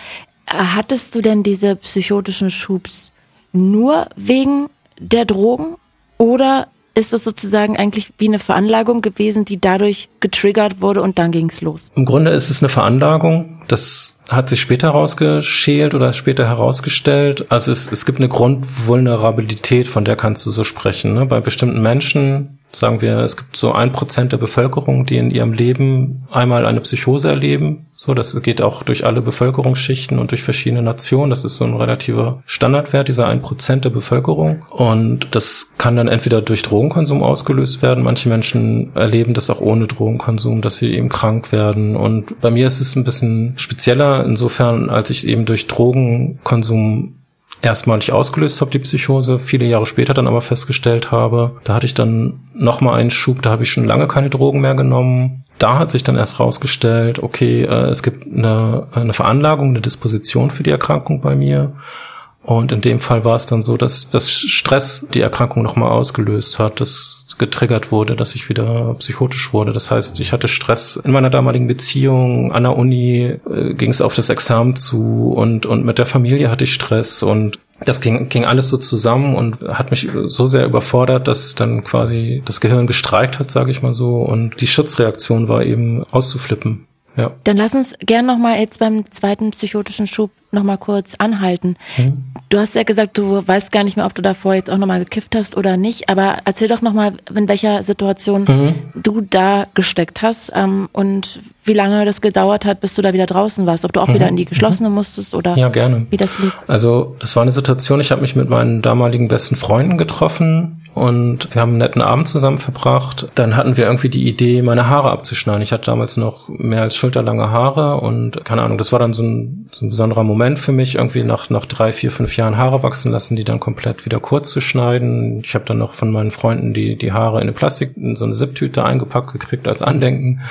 S3: Hattest du denn diese psychotischen Schubs nur wegen der Drogen oder ist es sozusagen eigentlich wie eine Veranlagung gewesen, die dadurch getriggert wurde und dann ging's los?
S2: Im Grunde ist es eine Veranlagung. Das hat sich später herausgeschält oder später herausgestellt. Also es, es gibt eine Grundvulnerabilität, von der kannst du so sprechen. Ne? Bei bestimmten Menschen sagen wir, es gibt so ein Prozent der Bevölkerung, die in ihrem Leben einmal eine Psychose erleben. So, das geht auch durch alle Bevölkerungsschichten und durch verschiedene Nationen. Das ist so ein relativer Standardwert, dieser ein Prozent der Bevölkerung. Und das kann dann entweder durch Drogenkonsum ausgelöst werden. Manche Menschen erleben das auch ohne Drogenkonsum, dass sie eben krank werden. Und bei mir ist es ein bisschen spezieller insofern, als ich eben durch Drogenkonsum erstmalig ausgelöst habe, die Psychose, viele Jahre später dann aber festgestellt habe, da hatte ich dann nochmal einen Schub, da habe ich schon lange keine Drogen mehr genommen. Da hat sich dann erst rausgestellt, okay, äh, es gibt eine, eine Veranlagung, eine Disposition für die Erkrankung bei mir. Und in dem Fall war es dann so, dass das Stress die Erkrankung nochmal ausgelöst hat, dass getriggert wurde, dass ich wieder psychotisch wurde. Das heißt, ich hatte Stress in meiner damaligen Beziehung, an der Uni äh, ging es auf das Examen zu und, und mit der Familie hatte ich Stress und das ging, ging alles so zusammen und hat mich so sehr überfordert, dass dann quasi das Gehirn gestreikt hat, sage ich mal so. Und die Schutzreaktion war eben auszuflippen. Ja.
S3: Dann lass uns gern nochmal jetzt beim zweiten psychotischen Schub nochmal kurz anhalten. Mhm. Du hast ja gesagt, du weißt gar nicht mehr, ob du davor jetzt auch nochmal gekifft hast oder nicht, aber erzähl doch nochmal, in welcher Situation mhm. du da gesteckt hast ähm, und wie lange das gedauert hat, bis du da wieder draußen warst, ob du auch mhm. wieder in die geschlossene mhm. musstest oder
S2: ja, gerne.
S3: wie das lief.
S2: Also das war eine Situation, ich habe mich mit meinen damaligen besten Freunden getroffen und wir haben einen netten Abend zusammen verbracht. Dann hatten wir irgendwie die Idee, meine Haare abzuschneiden. Ich hatte damals noch mehr als schulterlange Haare und keine Ahnung, das war dann so ein, so ein besonderer Moment für mich, irgendwie nach, nach drei, vier, fünf Jahren Haare wachsen lassen, die dann komplett wieder kurz zu schneiden. Ich habe dann noch von meinen Freunden die, die Haare in eine Plastik, in so eine Sipptüte eingepackt gekriegt als Andenken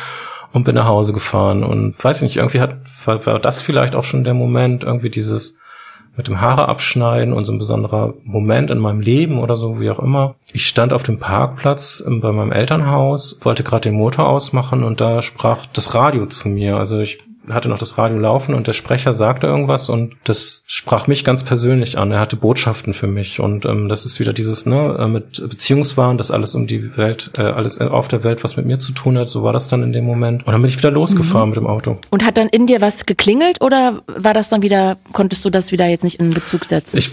S2: und bin nach Hause gefahren und weiß nicht, irgendwie hat, war, war das vielleicht auch schon der Moment, irgendwie dieses, mit dem Haare abschneiden und so ein besonderer Moment in meinem Leben oder so, wie auch immer. Ich stand auf dem Parkplatz bei meinem Elternhaus, wollte gerade den Motor ausmachen und da sprach das Radio zu mir. Also ich hatte noch das Radio laufen und der Sprecher sagte irgendwas und das sprach mich ganz persönlich an. Er hatte Botschaften für mich und ähm, das ist wieder dieses ne äh, mit Beziehungswahn, das alles um die Welt, äh, alles auf der Welt, was mit mir zu tun hat. So war das dann in dem Moment und dann bin ich wieder losgefahren mhm. mit dem Auto.
S3: Und hat dann in dir was geklingelt oder war das dann wieder? Konntest du das wieder jetzt nicht in Bezug setzen?
S2: Ich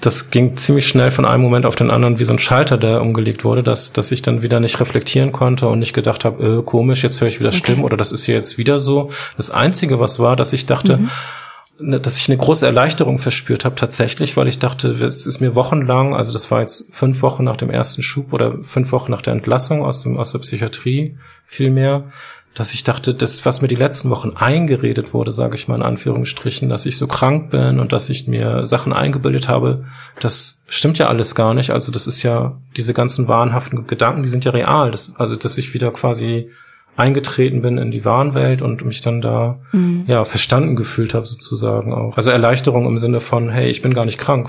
S2: das ging ziemlich schnell von einem Moment auf den anderen wie so ein Schalter, der umgelegt wurde, dass, dass ich dann wieder nicht reflektieren konnte und nicht gedacht habe, äh, komisch, jetzt höre ich wieder okay. Stimmen oder das ist hier jetzt wieder so. Das Einzige, was war, dass ich dachte, mhm ne, dass ich eine große Erleichterung verspürt habe tatsächlich, weil ich dachte, es ist mir wochenlang, also das war jetzt fünf Wochen nach dem ersten Schub oder fünf Wochen nach der Entlassung aus dem aus der Psychiatrie vielmehr, dass ich dachte, das, was mir die letzten Wochen eingeredet wurde, sage ich mal in Anführungsstrichen, dass ich so krank bin und dass ich mir Sachen eingebildet habe, das stimmt ja alles gar nicht. Also das ist ja, diese ganzen wahnhaften Gedanken, die sind ja real. Das, also dass ich wieder quasi eingetreten bin in die Wahnwelt und mich dann da mhm. ja verstanden gefühlt habe sozusagen auch. Also Erleichterung im Sinne von, hey, ich bin gar nicht krank.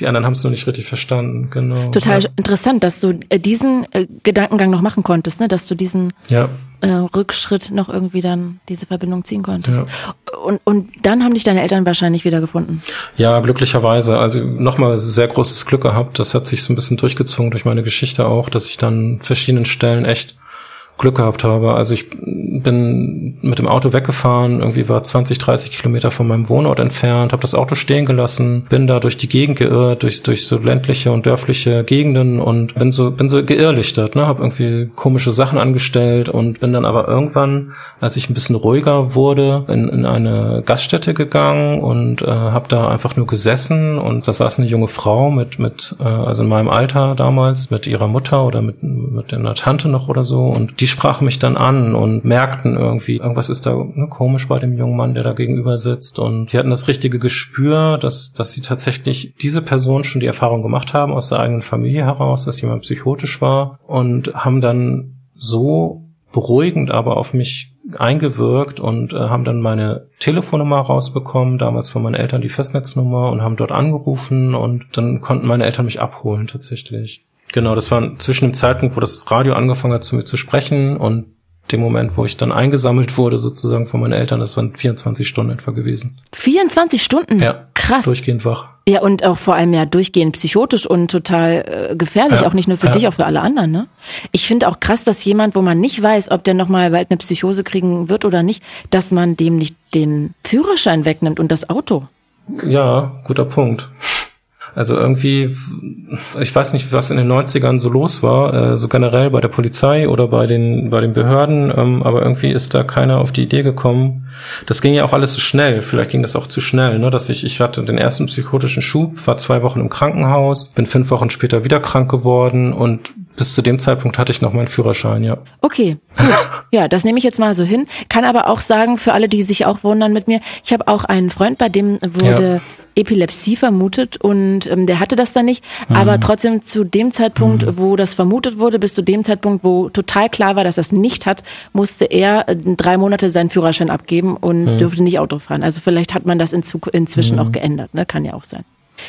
S2: Die anderen haben es noch nicht richtig verstanden, genau.
S3: Total ja. interessant, dass du äh, diesen äh, Gedankengang noch machen konntest, ne? dass du diesen ja. äh, Rückschritt noch irgendwie dann diese Verbindung ziehen konntest. Ja. Und, und dann haben dich deine Eltern wahrscheinlich wieder gefunden.
S2: Ja, glücklicherweise. Also nochmal sehr großes Glück gehabt. Das hat sich so ein bisschen durchgezogen durch meine Geschichte auch, dass ich dann verschiedenen Stellen echt Glück gehabt habe. Also ich bin mit dem Auto weggefahren, irgendwie war 20, 30 Kilometer von meinem Wohnort entfernt, habe das Auto stehen gelassen, bin da durch die Gegend geirrt, durch, durch so ländliche und dörfliche Gegenden und bin so, bin so geirrlichtert, ne, habe irgendwie komische Sachen angestellt und bin dann aber irgendwann, als ich ein bisschen ruhiger wurde, in, in eine Gaststätte gegangen und äh, habe da einfach nur gesessen und da saß eine junge Frau mit, mit äh, also in meinem Alter damals, mit ihrer Mutter oder mit, mit einer Tante noch oder so und die sprachen mich dann an und merkten irgendwie, irgendwas ist da ne, komisch bei dem jungen Mann, der da gegenüber sitzt. Und die hatten das richtige Gespür, dass, dass sie tatsächlich diese Person schon die Erfahrung gemacht haben aus der eigenen Familie heraus, dass jemand psychotisch war und haben dann so beruhigend aber auf mich eingewirkt und äh, haben dann meine Telefonnummer rausbekommen, damals von meinen Eltern die Festnetznummer und haben dort angerufen und dann konnten meine Eltern mich abholen tatsächlich. Genau, das war zwischen dem Zeitpunkt, wo das Radio angefangen hat, zu mir zu sprechen und dem Moment, wo ich dann eingesammelt wurde, sozusagen von meinen Eltern, das waren 24 Stunden etwa gewesen.
S3: 24 Stunden?
S2: Ja. Krass. Durchgehend wach.
S3: Ja, und auch vor allem ja durchgehend psychotisch und total äh, gefährlich, ja. auch nicht nur für ja. dich, auch für alle anderen, ne? Ich finde auch krass, dass jemand, wo man nicht weiß, ob der nochmal bald eine Psychose kriegen wird oder nicht, dass man dem nicht den Führerschein wegnimmt und das Auto.
S2: Ja, guter Punkt. Also irgendwie, ich weiß nicht, was in den 90ern so los war, äh, so generell bei der Polizei oder bei den, bei den Behörden, ähm, aber irgendwie ist da keiner auf die Idee gekommen. Das ging ja auch alles so schnell, vielleicht ging das auch zu schnell, ne, dass ich, ich hatte den ersten psychotischen Schub, war zwei Wochen im Krankenhaus, bin fünf Wochen später wieder krank geworden und bis zu dem Zeitpunkt hatte ich noch meinen Führerschein, ja.
S3: Okay, gut. Ja, das nehme ich jetzt mal so hin. Kann aber auch sagen, für alle, die sich auch wundern mit mir, ich habe auch einen Freund, bei dem wurde ja. Epilepsie vermutet und ähm, der hatte das dann nicht. Mhm. Aber trotzdem zu dem Zeitpunkt, mhm. wo das vermutet wurde, bis zu dem Zeitpunkt, wo total klar war, dass er es nicht hat, musste er äh, drei Monate seinen Führerschein abgeben und mhm. dürfte nicht Auto fahren. Also vielleicht hat man das in inzwischen mhm. auch geändert. Ne? Kann ja auch sein.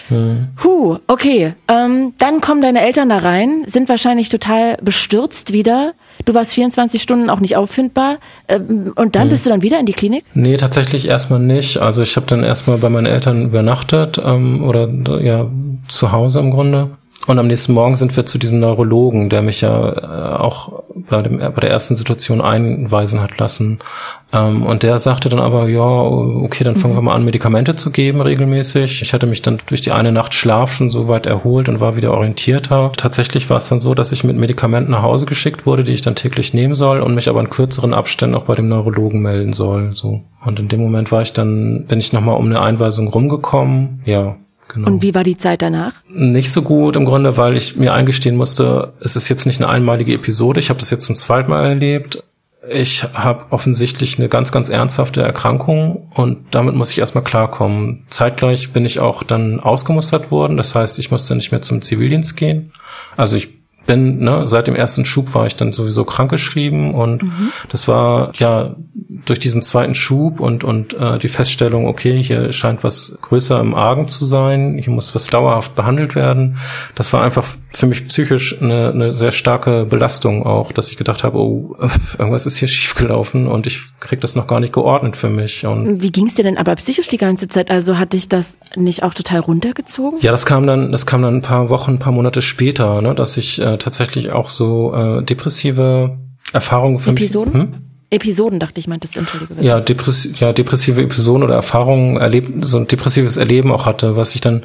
S3: Mhm. Huh, okay. Ähm, dann kommen deine Eltern da rein, sind wahrscheinlich total bestürzt wieder. Du warst 24 Stunden auch nicht auffindbar. Ähm, und dann mhm. bist du dann wieder in die Klinik?
S2: Nee, tatsächlich erstmal nicht. Also ich habe dann erstmal bei meinen Eltern übernachtet ähm, oder ja zu Hause im Grunde. Und am nächsten Morgen sind wir zu diesem Neurologen, der mich ja äh, auch bei, dem, bei der ersten Situation einweisen hat lassen. Ähm, und der sagte dann aber, ja, okay, dann fangen mhm. wir mal an, Medikamente zu geben regelmäßig. Ich hatte mich dann durch die eine Nacht Schlaf schon so weit erholt und war wieder orientierter. Tatsächlich war es dann so, dass ich mit Medikamenten nach Hause geschickt wurde, die ich dann täglich nehmen soll und mich aber in kürzeren Abständen auch bei dem Neurologen melden soll. So. Und in dem Moment war ich dann, bin ich nochmal um eine Einweisung rumgekommen. Ja,
S3: Genau. Und wie war die Zeit danach?
S2: Nicht so gut im Grunde, weil ich mir eingestehen musste, es ist jetzt nicht eine einmalige Episode. Ich habe das jetzt zum zweiten Mal erlebt. Ich habe offensichtlich eine ganz, ganz ernsthafte Erkrankung und damit muss ich erstmal klarkommen. Zeitgleich bin ich auch dann ausgemustert worden. Das heißt, ich musste nicht mehr zum Zivildienst gehen. Also ich bin, ne, seit dem ersten Schub war ich dann sowieso krankgeschrieben und mhm. das war ja durch diesen zweiten Schub und, und äh, die Feststellung, okay, hier scheint was größer im Argen zu sein, hier muss was dauerhaft behandelt werden, das war einfach für mich psychisch eine, eine sehr starke Belastung auch, dass ich gedacht habe, oh, irgendwas ist hier schiefgelaufen und ich krieg das noch gar nicht geordnet für mich. Und
S3: Wie ging es dir denn aber psychisch die ganze Zeit? Also hat dich das nicht auch total runtergezogen?
S2: Ja, das kam dann, das kam dann ein paar Wochen, ein paar Monate später, ne, dass ich äh, tatsächlich auch so äh, depressive Erfahrungen für
S3: Episoden?
S2: mich. Hm?
S3: Episoden, dachte ich, meintest du, entschuldige
S2: bitte. Ja, depressi ja, depressive Episoden oder Erfahrungen erlebt, so ein depressives Erleben auch hatte, was ich dann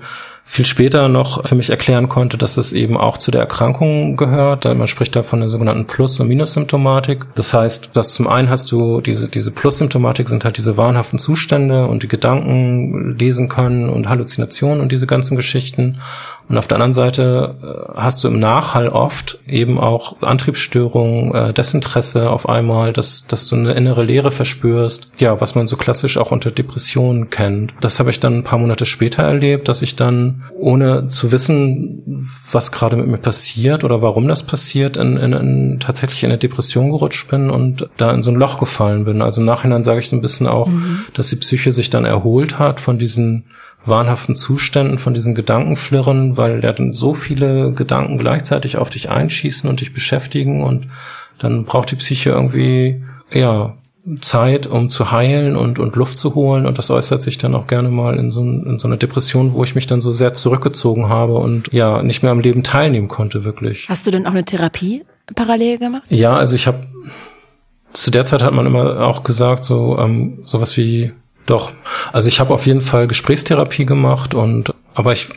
S2: viel später noch für mich erklären konnte, dass es eben auch zu der Erkrankung gehört. Man spricht da von der sogenannten Plus- und Minus-Symptomatik. Das heißt, dass zum einen hast du diese, diese Plus-Symptomatik sind halt diese wahnhaften Zustände und die Gedanken lesen können und Halluzinationen und diese ganzen Geschichten. Und auf der anderen Seite äh, hast du im Nachhall oft eben auch Antriebsstörungen, äh, Desinteresse auf einmal, dass, dass du eine innere Leere verspürst. Ja, was man so klassisch auch unter Depressionen kennt. Das habe ich dann ein paar Monate später erlebt, dass ich dann, ohne zu wissen, was gerade mit mir passiert oder warum das passiert, in, in, in, tatsächlich in eine Depression gerutscht bin und da in so ein Loch gefallen bin. Also im Nachhinein sage ich so ein bisschen auch, mhm. dass die Psyche sich dann erholt hat von diesen wahnhaften Zuständen, von diesen Gedankenflirren, weil ja dann so viele Gedanken gleichzeitig auf dich einschießen und dich beschäftigen und dann braucht die Psyche irgendwie, ja, Zeit, um zu heilen und, und Luft zu holen. Und das äußert sich dann auch gerne mal in so, in so einer Depression, wo ich mich dann so sehr zurückgezogen habe und ja, nicht mehr am Leben teilnehmen konnte, wirklich.
S3: Hast du denn auch eine Therapie parallel gemacht?
S2: Ja, also ich habe zu der Zeit hat man immer auch gesagt, so ähm, sowas wie doch. Also ich habe auf jeden Fall Gesprächstherapie gemacht und aber ich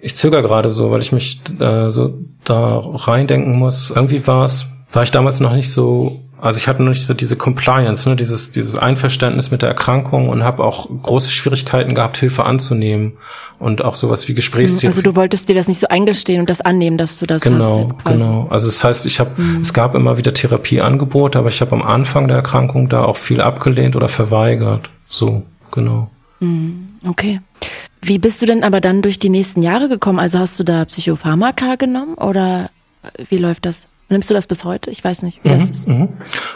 S2: ich zögere gerade so, weil ich mich äh, so da reindenken muss. Irgendwie war es, war ich damals noch nicht so also ich hatte noch nicht so diese Compliance, ne, dieses, dieses Einverständnis mit der Erkrankung und habe auch große Schwierigkeiten gehabt, Hilfe anzunehmen und auch sowas wie Gesprächstherapie.
S3: Also du wolltest dir das nicht so eingestehen und das annehmen, dass du das
S2: genau,
S3: hast.
S2: Genau, genau. Also das heißt, ich habe, mhm. es gab immer wieder Therapieangebote, aber ich habe am Anfang der Erkrankung da auch viel abgelehnt oder verweigert. So, genau.
S3: Mhm. Okay. Wie bist du denn aber dann durch die nächsten Jahre gekommen? Also hast du da Psychopharmaka genommen oder wie läuft das? Nimmst du das bis heute? Ich weiß nicht, wie mhm, das ist. Mhm.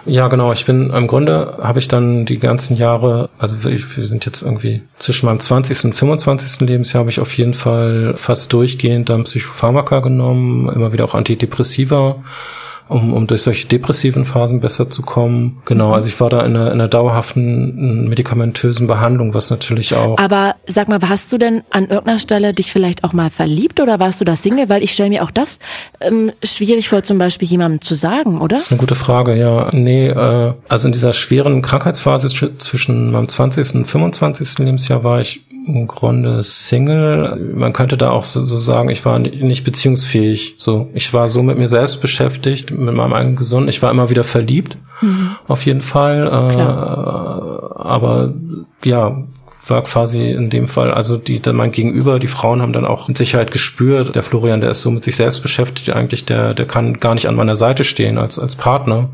S2: Ja, genau. Ich bin im Grunde habe ich dann die ganzen Jahre, also wir, wir sind jetzt irgendwie zwischen meinem 20. und 25. Lebensjahr habe ich auf jeden Fall fast durchgehend dann Psychopharmaka genommen, immer wieder auch Antidepressiva um, um durch solche depressiven Phasen besser zu kommen. Genau, also ich war da in einer, in einer dauerhaften medikamentösen Behandlung, was natürlich auch.
S3: Aber sag mal, hast du denn an irgendeiner Stelle dich vielleicht auch mal verliebt oder warst du da Single? Weil ich stelle mir auch das ähm, schwierig vor, zum Beispiel jemandem zu sagen, oder?
S2: Das ist eine gute Frage, ja. Nee, äh, also in dieser schweren Krankheitsphase zwischen meinem 20. und 25. Lebensjahr war ich im Grunde Single. Man könnte da auch so, so, sagen, ich war nicht beziehungsfähig. So, ich war so mit mir selbst beschäftigt, mit meinem eigenen Gesunden. Ich war immer wieder verliebt, mhm. auf jeden Fall. Äh, aber ja, war quasi in dem Fall, also die dann mein Gegenüber, die Frauen haben dann auch mit Sicherheit gespürt, der Florian, der ist so mit sich selbst beschäftigt, eigentlich, der, der kann gar nicht an meiner Seite stehen als, als Partner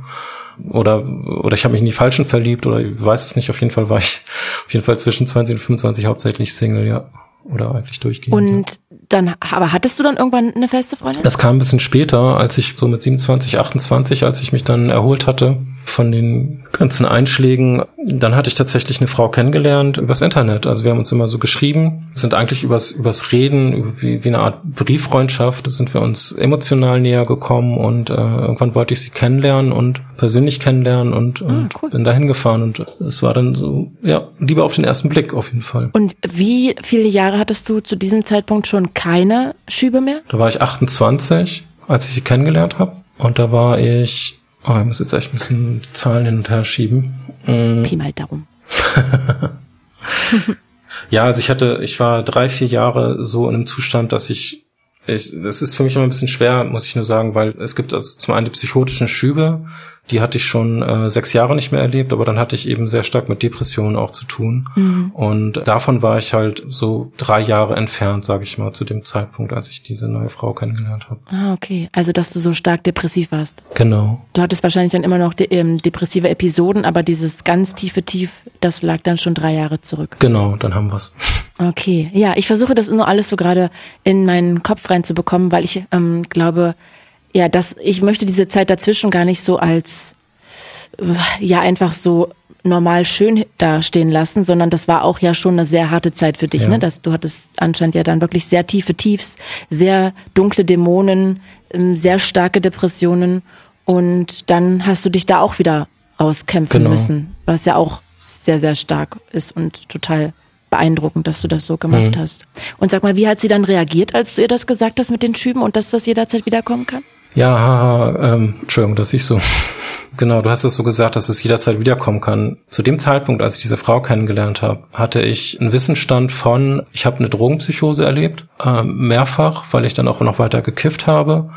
S2: oder oder ich habe mich in die Falschen verliebt oder ich weiß es nicht. Auf jeden Fall war ich auf jeden Fall zwischen 20 und 25 hauptsächlich Single, ja. Oder eigentlich durchgehend.
S3: Und ja. dann, aber hattest du dann irgendwann eine feste Freundin?
S2: Das kam ein bisschen später, als ich so mit 27, 28, als ich mich dann erholt hatte von den ganzen Einschlägen. Dann hatte ich tatsächlich eine Frau kennengelernt übers Internet. Also wir haben uns immer so geschrieben, sind eigentlich übers, übers Reden, wie, wie eine Art Brieffreundschaft, da sind wir uns emotional näher gekommen und äh, irgendwann wollte ich sie kennenlernen und persönlich kennenlernen und, ah, und ah, cool. bin dahin gefahren und es war dann so, ja, lieber auf den ersten Blick auf jeden Fall.
S3: Und wie viele Jahre hattest du zu diesem Zeitpunkt schon keine Schübe mehr?
S2: Da war ich 28, als ich sie kennengelernt habe. Und da war ich Oh, ich muss jetzt echt ein bisschen die Zahlen hin und her schieben.
S3: Mhm. Pi mal darum.
S2: ja, also ich hatte, ich war drei, vier Jahre so in einem Zustand, dass ich, ich, das ist für mich immer ein bisschen schwer, muss ich nur sagen, weil es gibt also zum einen die psychotischen Schübe, die hatte ich schon äh, sechs Jahre nicht mehr erlebt, aber dann hatte ich eben sehr stark mit Depressionen auch zu tun. Mhm. Und davon war ich halt so drei Jahre entfernt, sage ich mal, zu dem Zeitpunkt, als ich diese neue Frau kennengelernt habe.
S3: Ah, okay. Also, dass du so stark depressiv warst.
S2: Genau.
S3: Du hattest wahrscheinlich dann immer noch de ähm, depressive Episoden, aber dieses ganz tiefe Tief, das lag dann schon drei Jahre zurück.
S2: Genau, dann haben wir's.
S3: Okay. Ja, ich versuche das nur alles so gerade in meinen Kopf reinzubekommen, weil ich ähm, glaube, ja, dass ich möchte diese Zeit dazwischen gar nicht so als ja einfach so normal schön dastehen lassen, sondern das war auch ja schon eine sehr harte Zeit für dich, ja. ne? Dass du hattest anscheinend ja dann wirklich sehr tiefe Tiefs, sehr dunkle Dämonen, ähm, sehr starke Depressionen und dann hast du dich da auch wieder rauskämpfen genau. müssen, was ja auch sehr, sehr stark ist und total beeindruckend, dass du das so gemacht mhm. hast. Und sag mal, wie hat sie dann reagiert, als du ihr das gesagt hast mit den Schüben und dass das jederzeit wiederkommen kann?
S2: Ja, haha, ähm, Entschuldigung, dass ich so Genau, du hast es so gesagt, dass es jederzeit wiederkommen kann. Zu dem Zeitpunkt, als ich diese Frau kennengelernt habe, hatte ich einen Wissensstand von, ich habe eine Drogenpsychose erlebt, äh, mehrfach, weil ich dann auch noch weiter gekifft habe.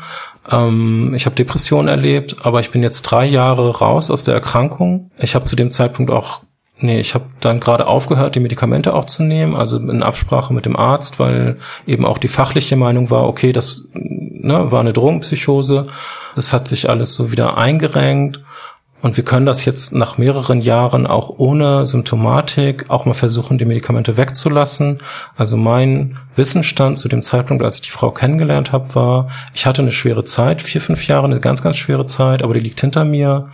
S2: Ähm, ich habe Depressionen erlebt, aber ich bin jetzt drei Jahre raus aus der Erkrankung. Ich habe zu dem Zeitpunkt auch Nee, ich habe dann gerade aufgehört, die Medikamente auch zu nehmen, also in Absprache mit dem Arzt, weil eben auch die fachliche Meinung war, okay, das ne, war eine Drogenpsychose, das hat sich alles so wieder eingerenkt und wir können das jetzt nach mehreren Jahren auch ohne Symptomatik auch mal versuchen, die Medikamente wegzulassen. Also mein Wissensstand zu dem Zeitpunkt, als ich die Frau kennengelernt habe, war, ich hatte eine schwere Zeit, vier, fünf Jahre, eine ganz, ganz schwere Zeit, aber die liegt hinter mir.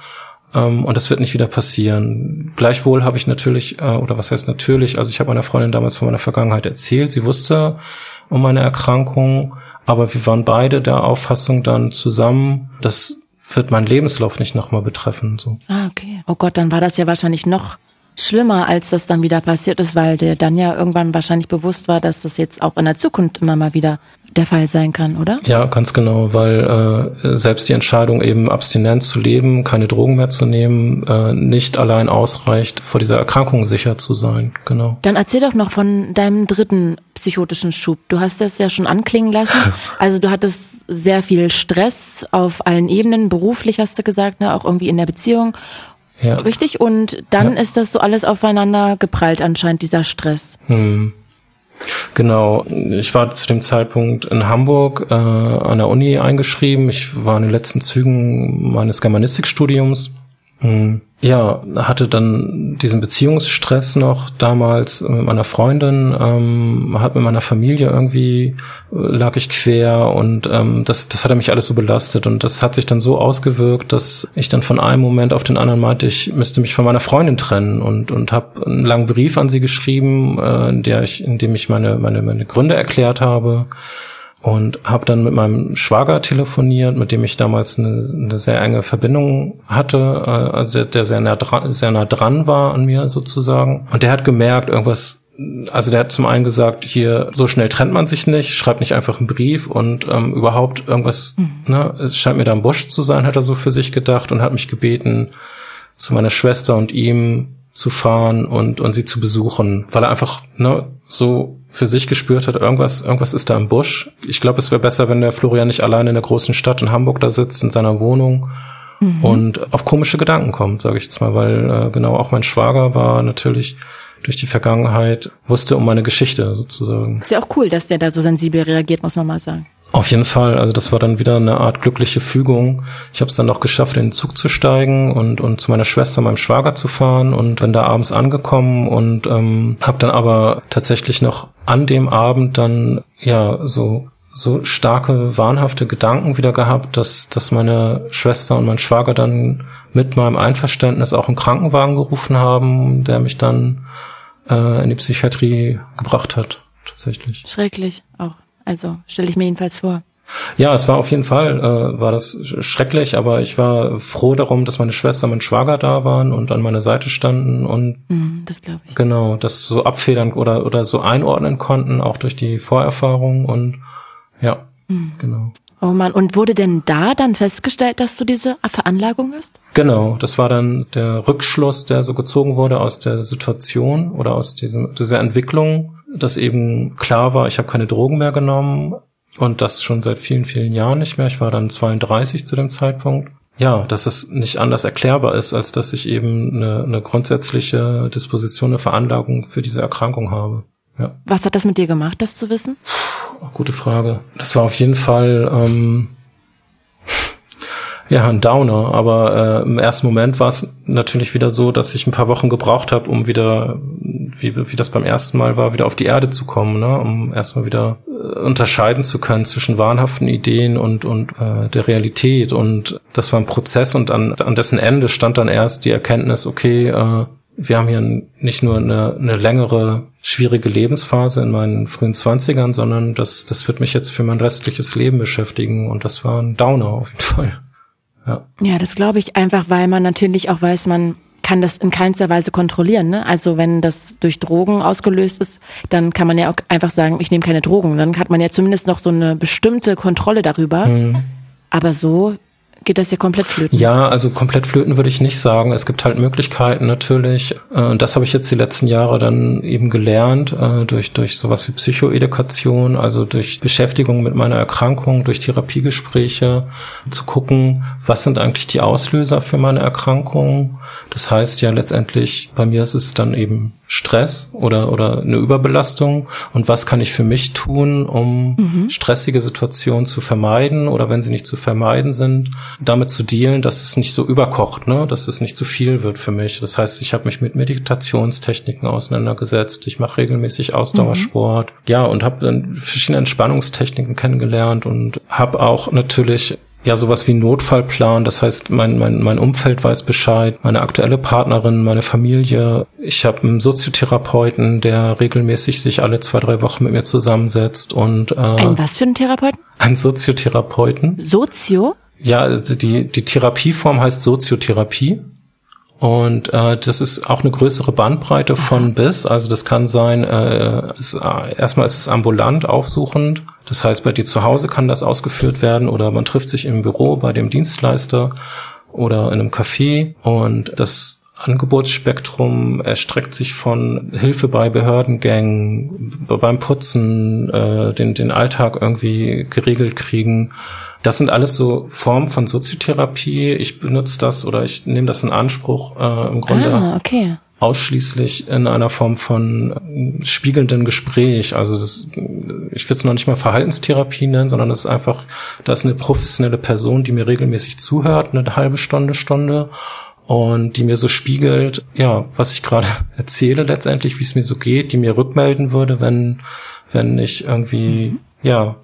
S2: Ähm, und das wird nicht wieder passieren. Gleichwohl habe ich natürlich, äh, oder was heißt natürlich, also ich habe meiner Freundin damals von meiner Vergangenheit erzählt. Sie wusste um meine Erkrankung, aber wir waren beide der Auffassung dann zusammen, dass wird mein Lebenslauf nicht nochmal betreffen. So.
S3: Ah, okay. Oh Gott, dann war das ja wahrscheinlich noch schlimmer, als das dann wieder passiert ist, weil dir dann ja irgendwann wahrscheinlich bewusst war, dass das jetzt auch in der Zukunft immer mal wieder der Fall sein kann, oder?
S2: Ja, ganz genau, weil äh, selbst die Entscheidung eben abstinent zu leben, keine Drogen mehr zu nehmen, äh, nicht allein ausreicht, vor dieser Erkrankung sicher zu sein. Genau.
S3: Dann erzähl doch noch von deinem dritten psychotischen Schub. Du hast das ja schon anklingen lassen. Also du hattest sehr viel Stress auf allen Ebenen, beruflich hast du gesagt, ne, auch irgendwie in der Beziehung. Ja. Richtig? Und dann ja. ist das so alles aufeinander geprallt anscheinend, dieser Stress. Hm.
S2: Genau, ich war zu dem Zeitpunkt in Hamburg äh, an der Uni eingeschrieben. Ich war in den letzten Zügen meines Germanistikstudiums. Hm. Ja, hatte dann diesen Beziehungsstress noch damals mit meiner Freundin, ähm, hat mit meiner Familie irgendwie, äh, lag ich quer und ähm, das, das hat mich alles so belastet und das hat sich dann so ausgewirkt, dass ich dann von einem Moment auf den anderen meinte, ich müsste mich von meiner Freundin trennen und, und habe einen langen Brief an sie geschrieben, äh, in, der ich, in dem ich meine, meine, meine Gründe erklärt habe und habe dann mit meinem Schwager telefoniert, mit dem ich damals eine, eine sehr enge Verbindung hatte, äh, also der sehr nah, dran, sehr nah dran war an mir sozusagen. Und der hat gemerkt, irgendwas also der hat zum einen gesagt, hier so schnell trennt man sich nicht, schreibt nicht einfach einen Brief und ähm, überhaupt irgendwas, mhm. ne, es scheint mir da ein Busch zu sein, hat er so für sich gedacht und hat mich gebeten, zu meiner Schwester und ihm zu fahren und, und sie zu besuchen, weil er einfach ne, so für sich gespürt hat, irgendwas, irgendwas ist da im Busch. Ich glaube, es wäre besser, wenn der Florian nicht alleine in der großen Stadt in Hamburg da sitzt, in seiner Wohnung mhm. und auf komische Gedanken kommt, sage ich jetzt mal, weil äh, genau auch mein Schwager war natürlich durch die Vergangenheit, wusste um meine Geschichte sozusagen.
S3: Ist ja auch cool, dass der da so sensibel reagiert, muss man mal sagen.
S2: Auf jeden Fall, also das war dann wieder eine Art glückliche Fügung. Ich habe es dann noch geschafft, in den Zug zu steigen und, und zu meiner Schwester, meinem Schwager zu fahren und bin da abends angekommen und ähm, habe dann aber tatsächlich noch an dem Abend dann ja so so starke wahnhafte Gedanken wieder gehabt, dass dass meine Schwester und mein Schwager dann mit meinem Einverständnis auch einen Krankenwagen gerufen haben, der mich dann äh, in die Psychiatrie gebracht hat tatsächlich.
S3: Schrecklich auch. Also stelle ich mir jedenfalls vor.
S2: Ja, es war auf jeden Fall, äh, war das schrecklich, aber ich war froh darum, dass meine Schwester und mein Schwager da waren und an meiner Seite standen und
S3: mm, das glaube ich.
S2: Genau, das so abfedern oder oder so einordnen konnten, auch durch die Vorerfahrung und ja, mm. genau.
S3: Oh man, und wurde denn da dann festgestellt, dass du diese Veranlagung hast?
S2: Genau, das war dann der Rückschluss, der so gezogen wurde aus der Situation oder aus diesem, dieser Entwicklung dass eben klar war, ich habe keine Drogen mehr genommen und das schon seit vielen, vielen Jahren nicht mehr. Ich war dann 32 zu dem Zeitpunkt. Ja, dass es nicht anders erklärbar ist, als dass ich eben eine, eine grundsätzliche Disposition, eine Veranlagung für diese Erkrankung habe. Ja.
S3: Was hat das mit dir gemacht, das zu wissen?
S2: Gute Frage. Das war auf jeden Fall, ähm, ja, ein Downer. Aber äh, im ersten Moment war es natürlich wieder so, dass ich ein paar Wochen gebraucht habe, um wieder, wie, wie das beim ersten Mal war, wieder auf die Erde zu kommen, ne? um erstmal wieder äh, unterscheiden zu können zwischen wahnhaften Ideen und, und äh, der Realität. Und das war ein Prozess und an, an dessen Ende stand dann erst die Erkenntnis, okay, äh, wir haben hier nicht nur eine, eine längere, schwierige Lebensphase in meinen frühen Zwanzigern, sondern das, das wird mich jetzt für mein restliches Leben beschäftigen. Und das war ein Downer auf jeden Fall.
S3: Ja, ja das glaube ich einfach, weil man natürlich auch weiß, man kann das in keinster Weise kontrollieren. Ne? Also wenn das durch Drogen ausgelöst ist, dann kann man ja auch einfach sagen, ich nehme keine Drogen. Dann hat man ja zumindest noch so eine bestimmte Kontrolle darüber. Mhm. Aber so geht das ja komplett flöten.
S2: Ja, also komplett flöten würde ich nicht sagen. Es gibt halt Möglichkeiten natürlich. Äh, und das habe ich jetzt die letzten Jahre dann eben gelernt, äh, durch, durch sowas wie Psychoedukation, also durch Beschäftigung mit meiner Erkrankung, durch Therapiegespräche, zu gucken, was sind eigentlich die Auslöser für meine Erkrankung. Das heißt ja letztendlich, bei mir ist es dann eben Stress oder, oder eine Überbelastung und was kann ich für mich tun, um mhm. stressige Situationen zu vermeiden oder wenn sie nicht zu vermeiden sind, damit zu dealen, dass es nicht so überkocht, ne? dass es nicht zu viel wird für mich. Das heißt, ich habe mich mit Meditationstechniken auseinandergesetzt, ich mache regelmäßig Ausdauersport, mhm. ja, und habe dann verschiedene Entspannungstechniken kennengelernt und habe auch natürlich ja sowas wie Notfallplan. Das heißt, mein, mein, mein Umfeld weiß Bescheid, meine aktuelle Partnerin, meine Familie. Ich habe einen Soziotherapeuten, der regelmäßig sich alle zwei, drei Wochen mit mir zusammensetzt und äh,
S3: Ein was für einen Therapeuten?
S2: Ein Soziotherapeuten.
S3: Sozio?
S2: Ja, also die, die Therapieform heißt Soziotherapie. Und äh, das ist auch eine größere Bandbreite von bis. Also das kann sein, äh, ist, äh, erstmal ist es ambulant aufsuchend. Das heißt, bei dir zu Hause kann das ausgeführt werden oder man trifft sich im Büro bei dem Dienstleister oder in einem Café. Und das Angebotsspektrum erstreckt sich von Hilfe bei Behördengängen, beim Putzen, äh, den, den Alltag irgendwie geregelt kriegen, das sind alles so Formen von Soziotherapie. Ich benutze das oder ich nehme das in Anspruch äh, im Grunde
S3: ah, okay.
S2: ausschließlich in einer Form von äh, spiegelnden Gespräch. Also das, ich würde es noch nicht mal Verhaltenstherapie nennen, sondern das ist einfach, da ist eine professionelle Person, die mir regelmäßig zuhört, eine halbe Stunde, Stunde und die mir so spiegelt, ja, was ich gerade erzähle letztendlich, wie es mir so geht, die mir rückmelden würde, wenn wenn ich irgendwie ja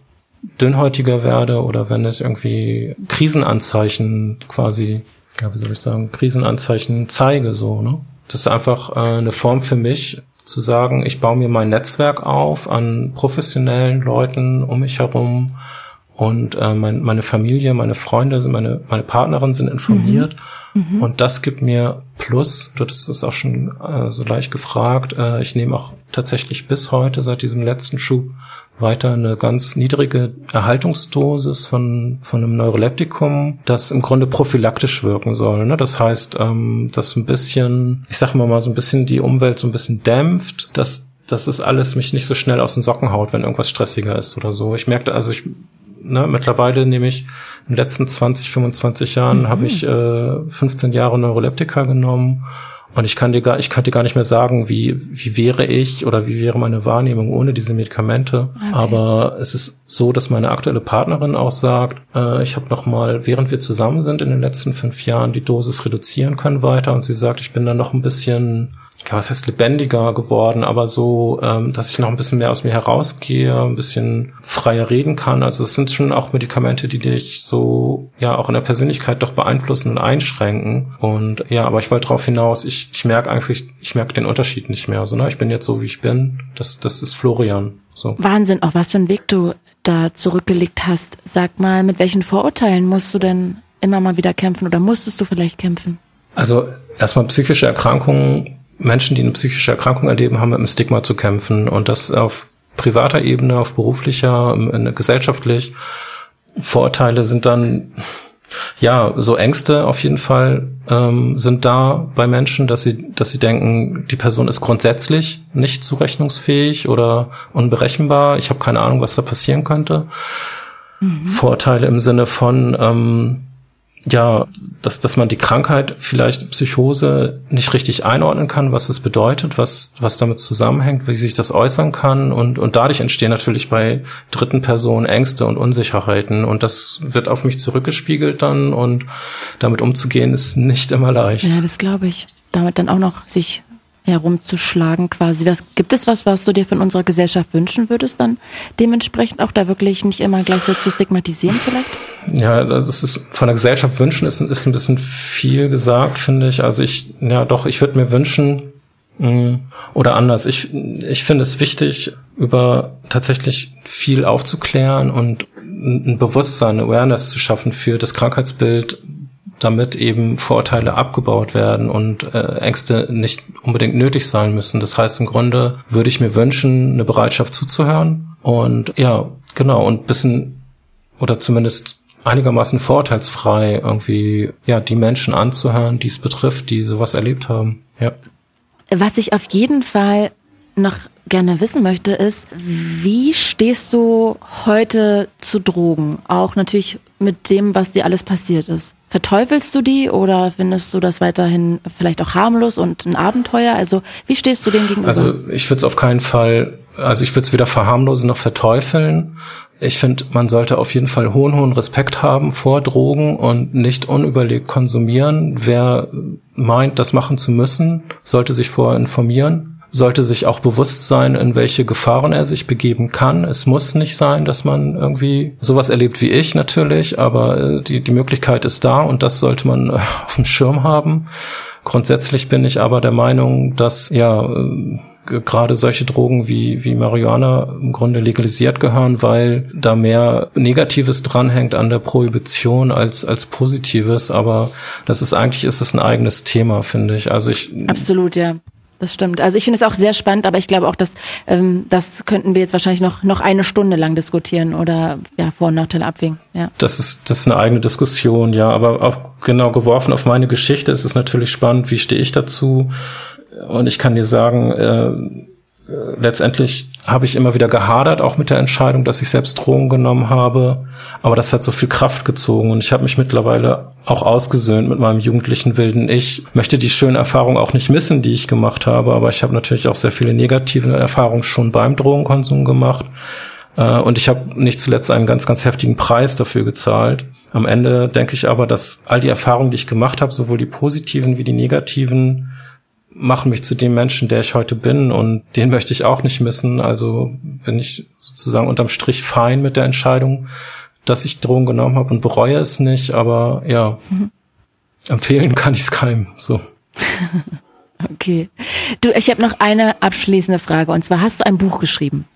S2: dünnhäutiger werde oder wenn es irgendwie Krisenanzeichen quasi, ja, wie soll ich sagen, Krisenanzeichen zeige, so, ne? Das ist einfach äh, eine Form für mich, zu sagen, ich baue mir mein Netzwerk auf an professionellen Leuten um mich herum und äh, mein, meine Familie, meine Freunde, meine, meine Partnerin sind informiert. Mhm. Mhm. Und das gibt mir Plus, du hattest es auch schon äh, so leicht gefragt, äh, ich nehme auch tatsächlich bis heute, seit diesem letzten Schub, weiter eine ganz niedrige Erhaltungsdosis von, von einem Neuroleptikum, das im Grunde prophylaktisch wirken soll. Ne? Das heißt, ähm, dass ein bisschen, ich sag mal mal, so ein bisschen die Umwelt so ein bisschen dämpft, dass dass es alles mich nicht so schnell aus den Socken haut, wenn irgendwas stressiger ist oder so. Ich merkte, also ich ne, mittlerweile nehme ich in den letzten 20, 25 Jahren mhm. habe ich äh, 15 Jahre Neuroleptika genommen und ich kann dir gar, ich kann dir gar nicht mehr sagen, wie, wie wäre ich oder wie wäre meine Wahrnehmung ohne diese Medikamente. Okay. Aber es ist so, dass meine aktuelle Partnerin auch sagt, äh, ich habe noch mal, während wir zusammen sind in den letzten fünf Jahren, die Dosis reduzieren können weiter. Und sie sagt, ich bin dann noch ein bisschen ja, was heißt lebendiger geworden, aber so, ähm, dass ich noch ein bisschen mehr aus mir herausgehe, ein bisschen freier reden kann. Also es sind schon auch Medikamente, die dich so ja auch in der Persönlichkeit doch beeinflussen und einschränken. Und ja, aber ich wollte darauf hinaus, ich, ich merke eigentlich, ich merke den Unterschied nicht mehr. So, ne? Ich bin jetzt so, wie ich bin. Das, das ist Florian. So.
S3: Wahnsinn, auch was für einen Weg du da zurückgelegt hast. Sag mal, mit welchen Vorurteilen musst du denn immer mal wieder kämpfen oder musstest du vielleicht kämpfen?
S2: Also erstmal psychische Erkrankungen Menschen, die eine psychische Erkrankung erleben, haben mit einem Stigma zu kämpfen und das auf privater Ebene, auf beruflicher, gesellschaftlich. Vorurteile sind dann, ja, so Ängste auf jeden Fall ähm, sind da bei Menschen, dass sie, dass sie denken, die Person ist grundsätzlich nicht zurechnungsfähig oder unberechenbar. Ich habe keine Ahnung, was da passieren könnte. Mhm. Vorurteile im Sinne von, ähm, ja, dass, dass man die Krankheit vielleicht Psychose nicht richtig einordnen kann, was es bedeutet, was, was damit zusammenhängt, wie sich das äußern kann und, und dadurch entstehen natürlich bei dritten Personen Ängste und Unsicherheiten und das wird auf mich zurückgespiegelt dann und damit umzugehen ist nicht immer leicht.
S3: Ja, das glaube ich. Damit dann auch noch sich herumzuschlagen quasi. Was, gibt es was, was du dir von unserer Gesellschaft wünschen würdest, dann dementsprechend auch da wirklich nicht immer gleich so zu stigmatisieren vielleicht?
S2: Ja, das ist von der Gesellschaft wünschen ist, ist ein bisschen viel gesagt, finde ich. Also ich, ja doch, ich würde mir wünschen, mh, mm, oder anders, ich, ich finde es wichtig, über tatsächlich viel aufzuklären und ein Bewusstsein, Awareness zu schaffen für das Krankheitsbild damit eben Vorurteile abgebaut werden und äh, Ängste nicht unbedingt nötig sein müssen. Das heißt, im Grunde würde ich mir wünschen, eine Bereitschaft zuzuhören und ja, genau, und bisschen oder zumindest einigermaßen vorurteilsfrei irgendwie ja die Menschen anzuhören, die es betrifft, die sowas erlebt haben. Ja.
S3: Was ich auf jeden Fall noch gerne wissen möchte, ist, wie stehst du heute zu Drogen? Auch natürlich mit dem, was dir alles passiert ist. Verteufelst du die oder findest du das weiterhin vielleicht auch harmlos und ein Abenteuer? Also wie stehst du dem gegenüber?
S2: Also ich würde es auf keinen Fall, also ich würde es weder verharmlosen noch verteufeln. Ich finde, man sollte auf jeden Fall hohen, hohen Respekt haben vor Drogen und nicht unüberlegt konsumieren. Wer meint, das machen zu müssen, sollte sich vorher informieren sollte sich auch bewusst sein, in welche Gefahren er sich begeben kann. Es muss nicht sein, dass man irgendwie sowas erlebt wie ich natürlich, aber äh, die, die Möglichkeit ist da und das sollte man äh, auf dem Schirm haben. Grundsätzlich bin ich aber der Meinung, dass ja äh, gerade solche Drogen wie, wie Marihuana im Grunde legalisiert gehören, weil da mehr Negatives dranhängt an der Prohibition als, als Positives. Aber das ist eigentlich ist es ein eigenes Thema, finde ich. Also ich.
S3: Absolut, ja das stimmt. Also ich finde es auch sehr spannend, aber ich glaube auch, dass ähm, das könnten wir jetzt wahrscheinlich noch noch eine Stunde lang diskutieren oder ja Vor- und Nachteile abwägen. Ja.
S2: Das ist das ist eine eigene Diskussion, ja. Aber auch genau geworfen auf meine Geschichte ist es natürlich spannend. Wie stehe ich dazu? Und ich kann dir sagen, äh, letztendlich habe ich immer wieder gehadert, auch mit der Entscheidung, dass ich selbst Drogen genommen habe. Aber das hat so viel Kraft gezogen und ich habe mich mittlerweile auch ausgesöhnt mit meinem jugendlichen wilden Ich. Möchte die schönen Erfahrungen auch nicht missen, die ich gemacht habe, aber ich habe natürlich auch sehr viele negative Erfahrungen schon beim Drogenkonsum gemacht. Äh, und ich habe nicht zuletzt einen ganz, ganz heftigen Preis dafür gezahlt. Am Ende denke ich aber, dass all die Erfahrungen, die ich gemacht habe, sowohl die positiven wie die negativen, machen mich zu dem Menschen, der ich heute bin und den möchte ich auch nicht missen. Also bin ich sozusagen unterm Strich fein mit der Entscheidung, dass ich Drogen genommen habe und bereue es nicht, aber ja, mhm. empfehlen kann ich es keinem. So.
S3: okay. Du, ich habe noch eine abschließende Frage und zwar hast du ein Buch geschrieben.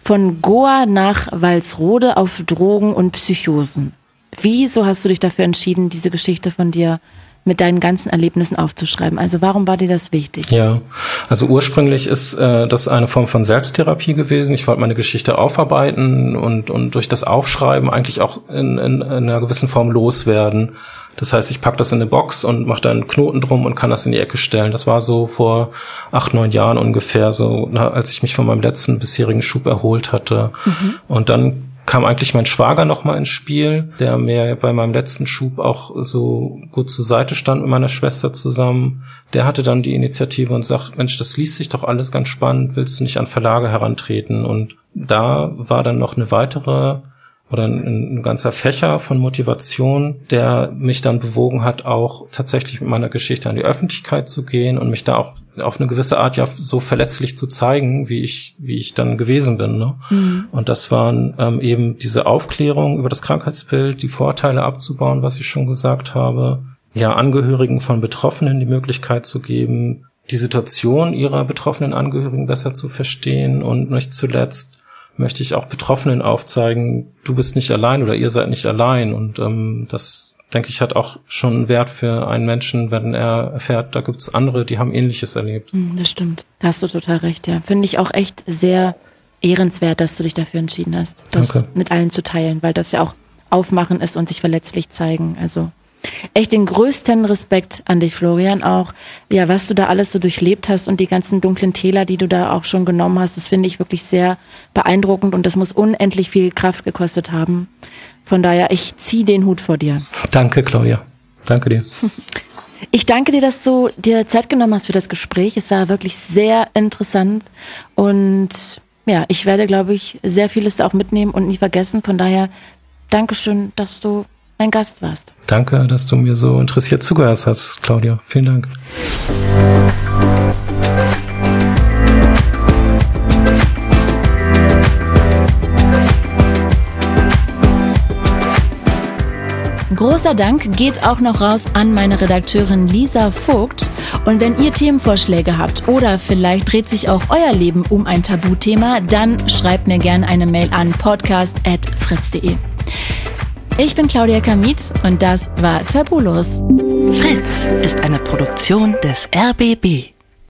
S3: Von Goa nach Walsrode auf Drogen und Psychosen. Wieso hast du dich dafür entschieden, diese Geschichte von dir mit deinen ganzen Erlebnissen aufzuschreiben. Also warum war dir das wichtig?
S2: Ja, also ursprünglich ist äh, das eine Form von Selbsttherapie gewesen. Ich wollte meine Geschichte aufarbeiten und, und durch das Aufschreiben eigentlich auch in, in, in einer gewissen Form loswerden. Das heißt, ich pack das in eine Box und mache da einen Knoten drum und kann das in die Ecke stellen. Das war so vor acht, neun Jahren ungefähr, so na, als ich mich von meinem letzten bisherigen Schub erholt hatte. Mhm. Und dann kam eigentlich mein Schwager noch mal ins Spiel, der mir bei meinem letzten Schub auch so gut zur Seite stand mit meiner Schwester zusammen. Der hatte dann die Initiative und sagt, Mensch, das liest sich doch alles ganz spannend, willst du nicht an Verlage herantreten? Und da war dann noch eine weitere oder ein, ein, ganzer Fächer von Motivation, der mich dann bewogen hat, auch tatsächlich mit meiner Geschichte an die Öffentlichkeit zu gehen und mich da auch auf eine gewisse Art ja so verletzlich zu zeigen, wie ich, wie ich dann gewesen bin. Ne? Mhm. Und das waren ähm, eben diese Aufklärung über das Krankheitsbild, die Vorteile abzubauen, was ich schon gesagt habe, ja, Angehörigen von Betroffenen die Möglichkeit zu geben, die Situation ihrer betroffenen Angehörigen besser zu verstehen und nicht zuletzt möchte ich auch Betroffenen aufzeigen, du bist nicht allein oder ihr seid nicht allein. Und ähm, das, denke ich, hat auch schon einen Wert für einen Menschen, wenn er erfährt, da gibt's andere, die haben Ähnliches erlebt.
S3: Hm, das stimmt. Da hast du total recht, ja. Finde ich auch echt sehr ehrenswert, dass du dich dafür entschieden hast, das Danke. mit allen zu teilen, weil das ja auch aufmachen ist und sich verletzlich zeigen. Also echt den größten Respekt an dich, Florian, auch, ja, was du da alles so durchlebt hast und die ganzen dunklen Täler, die du da auch schon genommen hast, das finde ich wirklich sehr beeindruckend und das muss unendlich viel Kraft gekostet haben. Von daher, ich ziehe den Hut vor dir.
S2: Danke, Claudia. Danke dir.
S3: Ich danke dir, dass du dir Zeit genommen hast für das Gespräch. Es war wirklich sehr interessant und ja, ich werde, glaube ich, sehr vieles auch mitnehmen und nie vergessen. Von daher, Dankeschön, dass du mein Gast warst.
S2: Danke, dass du mir so interessiert zugehört hast, Claudia. Vielen Dank.
S3: Großer Dank geht auch noch raus an meine Redakteurin Lisa Vogt. Und wenn ihr Themenvorschläge habt oder vielleicht dreht sich auch euer Leben um ein Tabuthema, dann schreibt mir gerne eine Mail an podcast.fritz.de. Ich bin Claudia Kamit und das war Tabulos.
S1: Fritz ist eine Produktion des RBB.